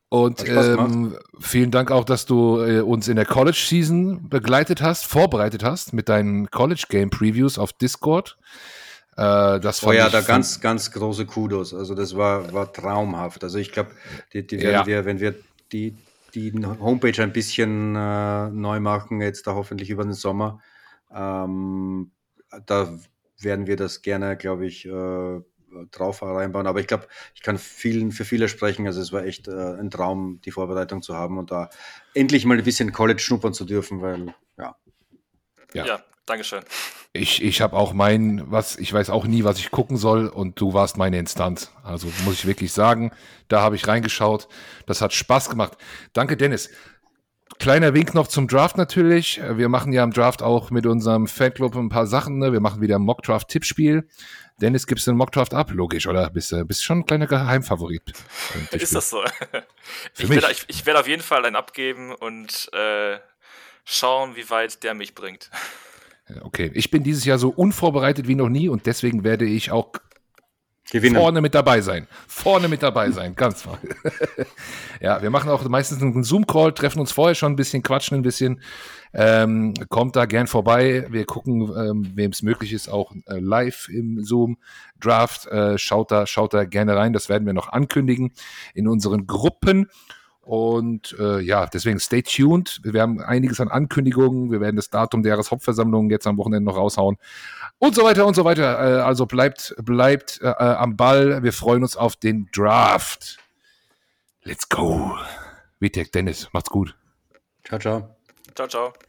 Und ähm, vielen Dank auch, dass du äh, uns in der College Season begleitet hast, vorbereitet hast mit deinen College Game Previews auf Discord. Äh, das oh ja, da ganz, ganz große Kudos. Also das war, war traumhaft. Also ich glaube, die, die werden ja. wir, wenn wir die, die Homepage ein bisschen äh, neu machen, jetzt da hoffentlich über den Sommer, ähm, da werden wir das gerne, glaube ich, äh, drauf reinbauen. Aber ich glaube, ich kann vielen, für viele sprechen. Also es war echt äh, ein Traum, die Vorbereitung zu haben und da endlich mal ein bisschen College schnuppern zu dürfen, weil ja. Ja, ja Dankeschön. Ich, ich habe auch mein, was, ich weiß auch nie, was ich gucken soll und du warst meine Instanz. Also muss ich wirklich sagen, da habe ich reingeschaut. Das hat Spaß gemacht. Danke, Dennis. Kleiner Wink noch zum Draft natürlich. Wir machen ja im Draft auch mit unserem Fanclub ein paar Sachen. Ne? Wir machen wieder ein Mock-Draft-Tippspiel. Dennis, gibst du den Mockdraft ab? Logisch, oder? Bist du bist schon ein kleiner Geheimfavorit? [LAUGHS] Ist das so? ich, werde, ich, ich, werde auf jeden Fall einen abgeben und äh, schauen, wie weit der mich bringt. Okay, ich bin dieses Jahr so unvorbereitet wie noch nie und deswegen werde ich auch Gewinnen. Vorne mit dabei sein. Vorne mit dabei sein, ganz toll. [LAUGHS] ja, wir machen auch meistens einen Zoom-Call, treffen uns vorher schon ein bisschen, quatschen ein bisschen. Ähm, kommt da gern vorbei. Wir gucken, ähm, wem es möglich ist, auch äh, live im Zoom-Draft. Äh, schaut, da, schaut da gerne rein. Das werden wir noch ankündigen in unseren Gruppen. Und äh, ja, deswegen stay tuned. Wir haben einiges an Ankündigungen. Wir werden das Datum der Jahreshauptversammlung jetzt am Wochenende noch raushauen. Und so weiter und so weiter. Äh, also bleibt, bleibt äh, am Ball. Wir freuen uns auf den Draft. Let's go. Vitek, Dennis, macht's gut. Ciao, ciao. Ciao, ciao.